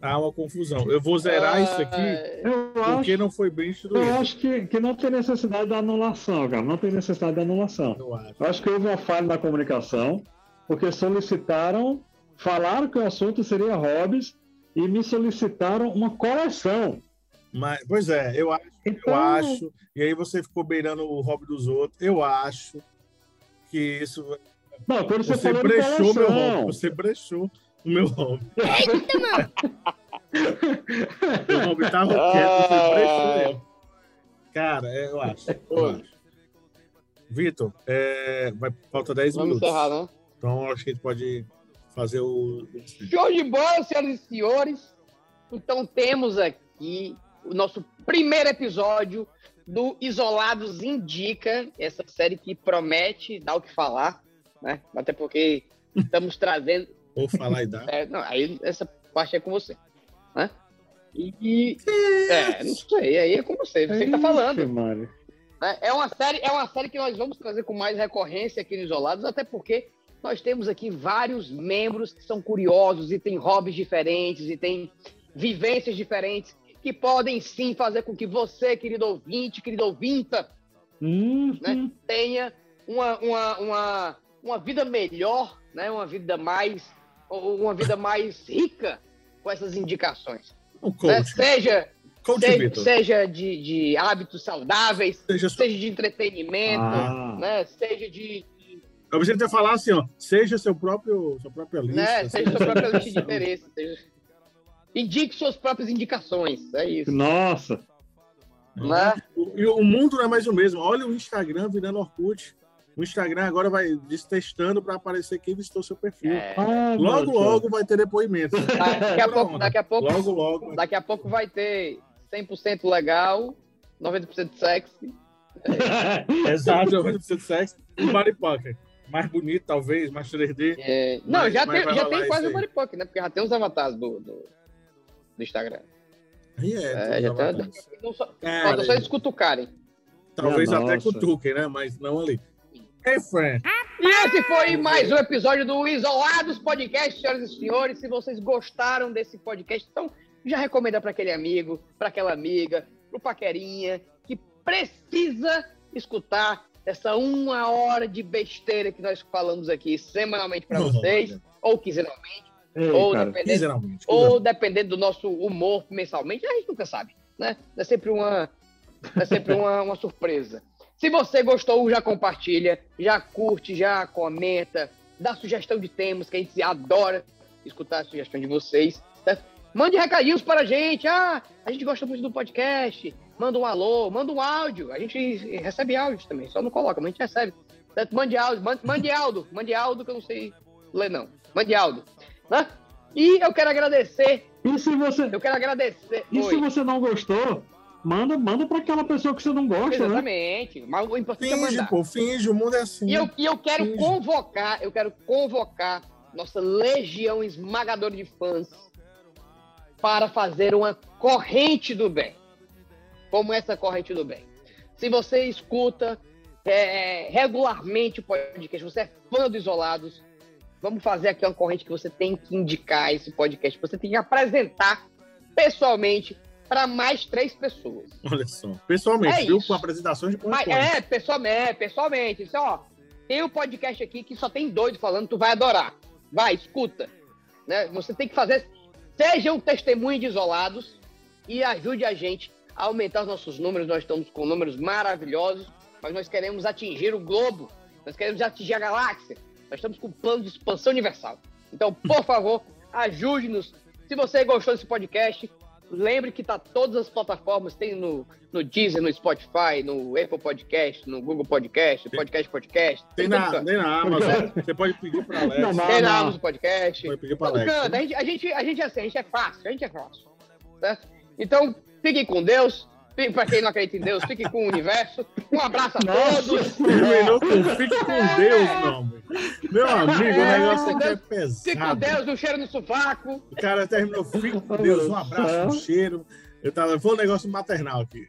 Há uma confusão. Eu vou zerar isso aqui Eu porque acho, não foi bem eu instruído. acho que, que não tem necessidade da anulação, cara. Não tem necessidade da anulação. Eu acho. Eu acho que houve uma falha na comunicação, porque solicitaram, falaram que o assunto seria hobbies e me solicitaram uma coleção. Mas, pois é, eu acho, eu Então- acho. E aí você ficou beirando o hobby dos outros. Eu acho que isso. Não, quando você, Você brechou meu hobby. Você brechou o meu hobby. Meu hobby tava quieto, você brechou ele. Cara, é, eu acho. Eu acho. Vitor, é, vai, falta 10 Vamos minutos. encerrar, né? Então acho que a gente pode fazer o. Show de bola, senhoras e senhores. Então temos aqui o nosso primeiro episódio do Isolados Indica, essa série que promete dar o que falar, né? Até porque estamos trazendo. Ou falar e dar. É, não, aí essa parte é com você. Né? E. É, não sei, aí é com você, você que tá falando. Mário. né? É uma série, é uma série que nós vamos trazer com mais recorrência aqui no Isolados, até porque nós temos aqui vários membros que são curiosos e têm hobbies diferentes e têm vivências diferentes que podem sim fazer com que você, querido ouvinte, querido ouvinta, Hum, né, tenha uma, uma, uma, uma vida melhor, né, uma vida mais uma vida mais rica com essas indicações. O né? coach. Seja Coach seja, seja de, de hábitos saudáveis, Seja seja, de entretenimento, Ah. né? Seja de. Eu pensei que falar assim, ó. Seja seu próprio, sua própria lista. Né? Seja sua própria lista de interesse. Seja... Indique suas próprias indicações. É isso. Nossa. Né? O- E o mundo não é mais o mesmo. Olha o Instagram virando Orkut. O Instagram agora vai testando para aparecer quem visitou seu perfil. É. Ah, Logo, logo vai ter depoimento. Daqui a pouco, daqui a pouco, Logo, logo. daqui a pouco vai ter 100% legal, 90% sexy. Exato, 90% sexo. Um body pocket. Mais bonito, talvez, mais 3D. É, Não, Mas- já mas tem, já tem quase o aí. Maripoc, né? Porque já tem os avatares do, do, do Instagram. Aí é, É, já tem. Não só, Cara, só eles cutucarem. Talvez até nossa. cutuquem, né? Mas não ali. Hey, friend. E esse foi mais um episódio do Isolados Podcast, senhoras e senhores. Se vocês gostaram desse podcast, então já recomenda para aquele amigo, para aquela amiga, pro paquerinha, que precisa escutar essa uma hora de besteira que nós falamos aqui semanalmente para vocês, ou quinzenalmente, Ei, ou, cara, dependendo, quinzenalmente, ou dependendo do nosso humor mensalmente, a gente nunca sabe, né? É sempre uma, é sempre uma, uma surpresa. Se você gostou, já compartilha, já curte, já comenta, dá sugestão de temas, que a gente adora escutar a sugestão de vocês. tá? Mande recadinhos para a gente. Ah, a gente gosta muito do podcast. Manda um alô, manda um áudio. A gente recebe áudio também, só não coloca, mas a gente recebe. Certo? Mande áudio, mande, mande áudio, mande áudio que eu não sei ler, não. Mande áudio. Né? E eu quero agradecer. E se você, Eu quero agradecer. e se Oi. você não gostou, manda, manda para aquela pessoa que você não gosta, né? Exatamente. Mas o importante é Finge, mandar. pô, finge, o mundo é assim. E eu, e eu quero Finge. convocar, eu quero convocar nossa legião esmagadora de fãs para fazer uma corrente do bem. Como essa corrente do bem. Se você escuta é, regularmente o podcast, você é fã do Isolados, vamos fazer aqui uma corrente que você tem que indicar esse podcast, você tem que apresentar pessoalmente para mais três pessoas. Olha só. Pessoalmente, É viu? isso. Com apresentações de Mas, PowerPoint. é, pessoalmente, pessoalmente. Isso, ó, tem um podcast aqui que só tem doido falando, tu vai adorar. Vai, escuta. Né? Você tem que fazer. Seja um testemunho de isolados e ajude a gente a aumentar os nossos números. Nós estamos com números maravilhosos, mas nós queremos atingir o globo. Nós queremos atingir a galáxia. Nós estamos com um plano de expansão universal. Então, por favor, ajude-nos. Se você gostou desse podcast, lembre que tá todas as plataformas, tem no, no Deezer, no Spotify, no Apple Podcast, no Google Podcast, Podcast Podcast. Tem todo na, tem na Amazon. Você pode pedir para Alex. Não, não. Tem na Amazon Podcast. Pode pedir para Todo Alex. canto. A gente, a, gente, a gente é assim, a gente é fácil, a gente é fácil. Certo? Então, fiquem com Deus. Fique- Pra quem não acredita em Deus, fique com o universo. Um abraço a todos. Terminou com fique com Deus, não. meu. Meu amigo, o É, negócio aqui é Fique com pesado. Deus, um cheiro no sovaco. O cara terminou, fique com Deus, um abraço, um cheiro. Eu tava, foi um negócio maternal aqui.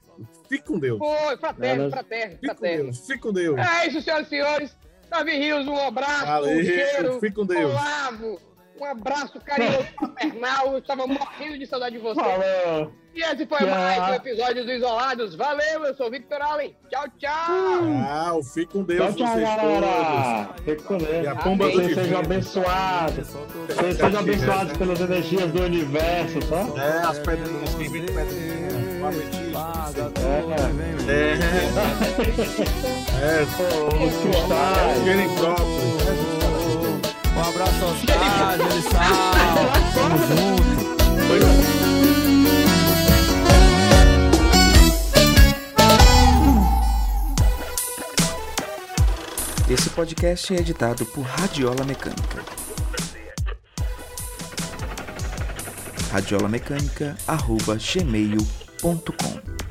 Fique com Deus. Foi, fraterno, Nada. fraterno, Fique com. Deus, fique com Deus. É isso, senhoras e senhores. Davi Rios, um abraço, Valeu, um cheiro. fique com Deus. Olavo, um abraço carinhoso, paternal. Eu estava morrendo de saudade de você. Falou. E esse foi Tchau. mais um episódio dos Isolados. Valeu, eu sou o Victor Allen. Tchau, tchau. Tchau, fique com Deus, Tchau, tchau, galera. Fique com Deus. E a pomba do Vocês sejam abençoados. Vocês sejam abençoados pelas energias do universo, tá? É, as pedrinhas, tem 20 pedrinhas. É, É, é, os cristais. Querem próprios. Um abraço aos caras. Tamo junto. Esse podcast é editado por Radiola Mecânica. radiolamecânica.gmail.com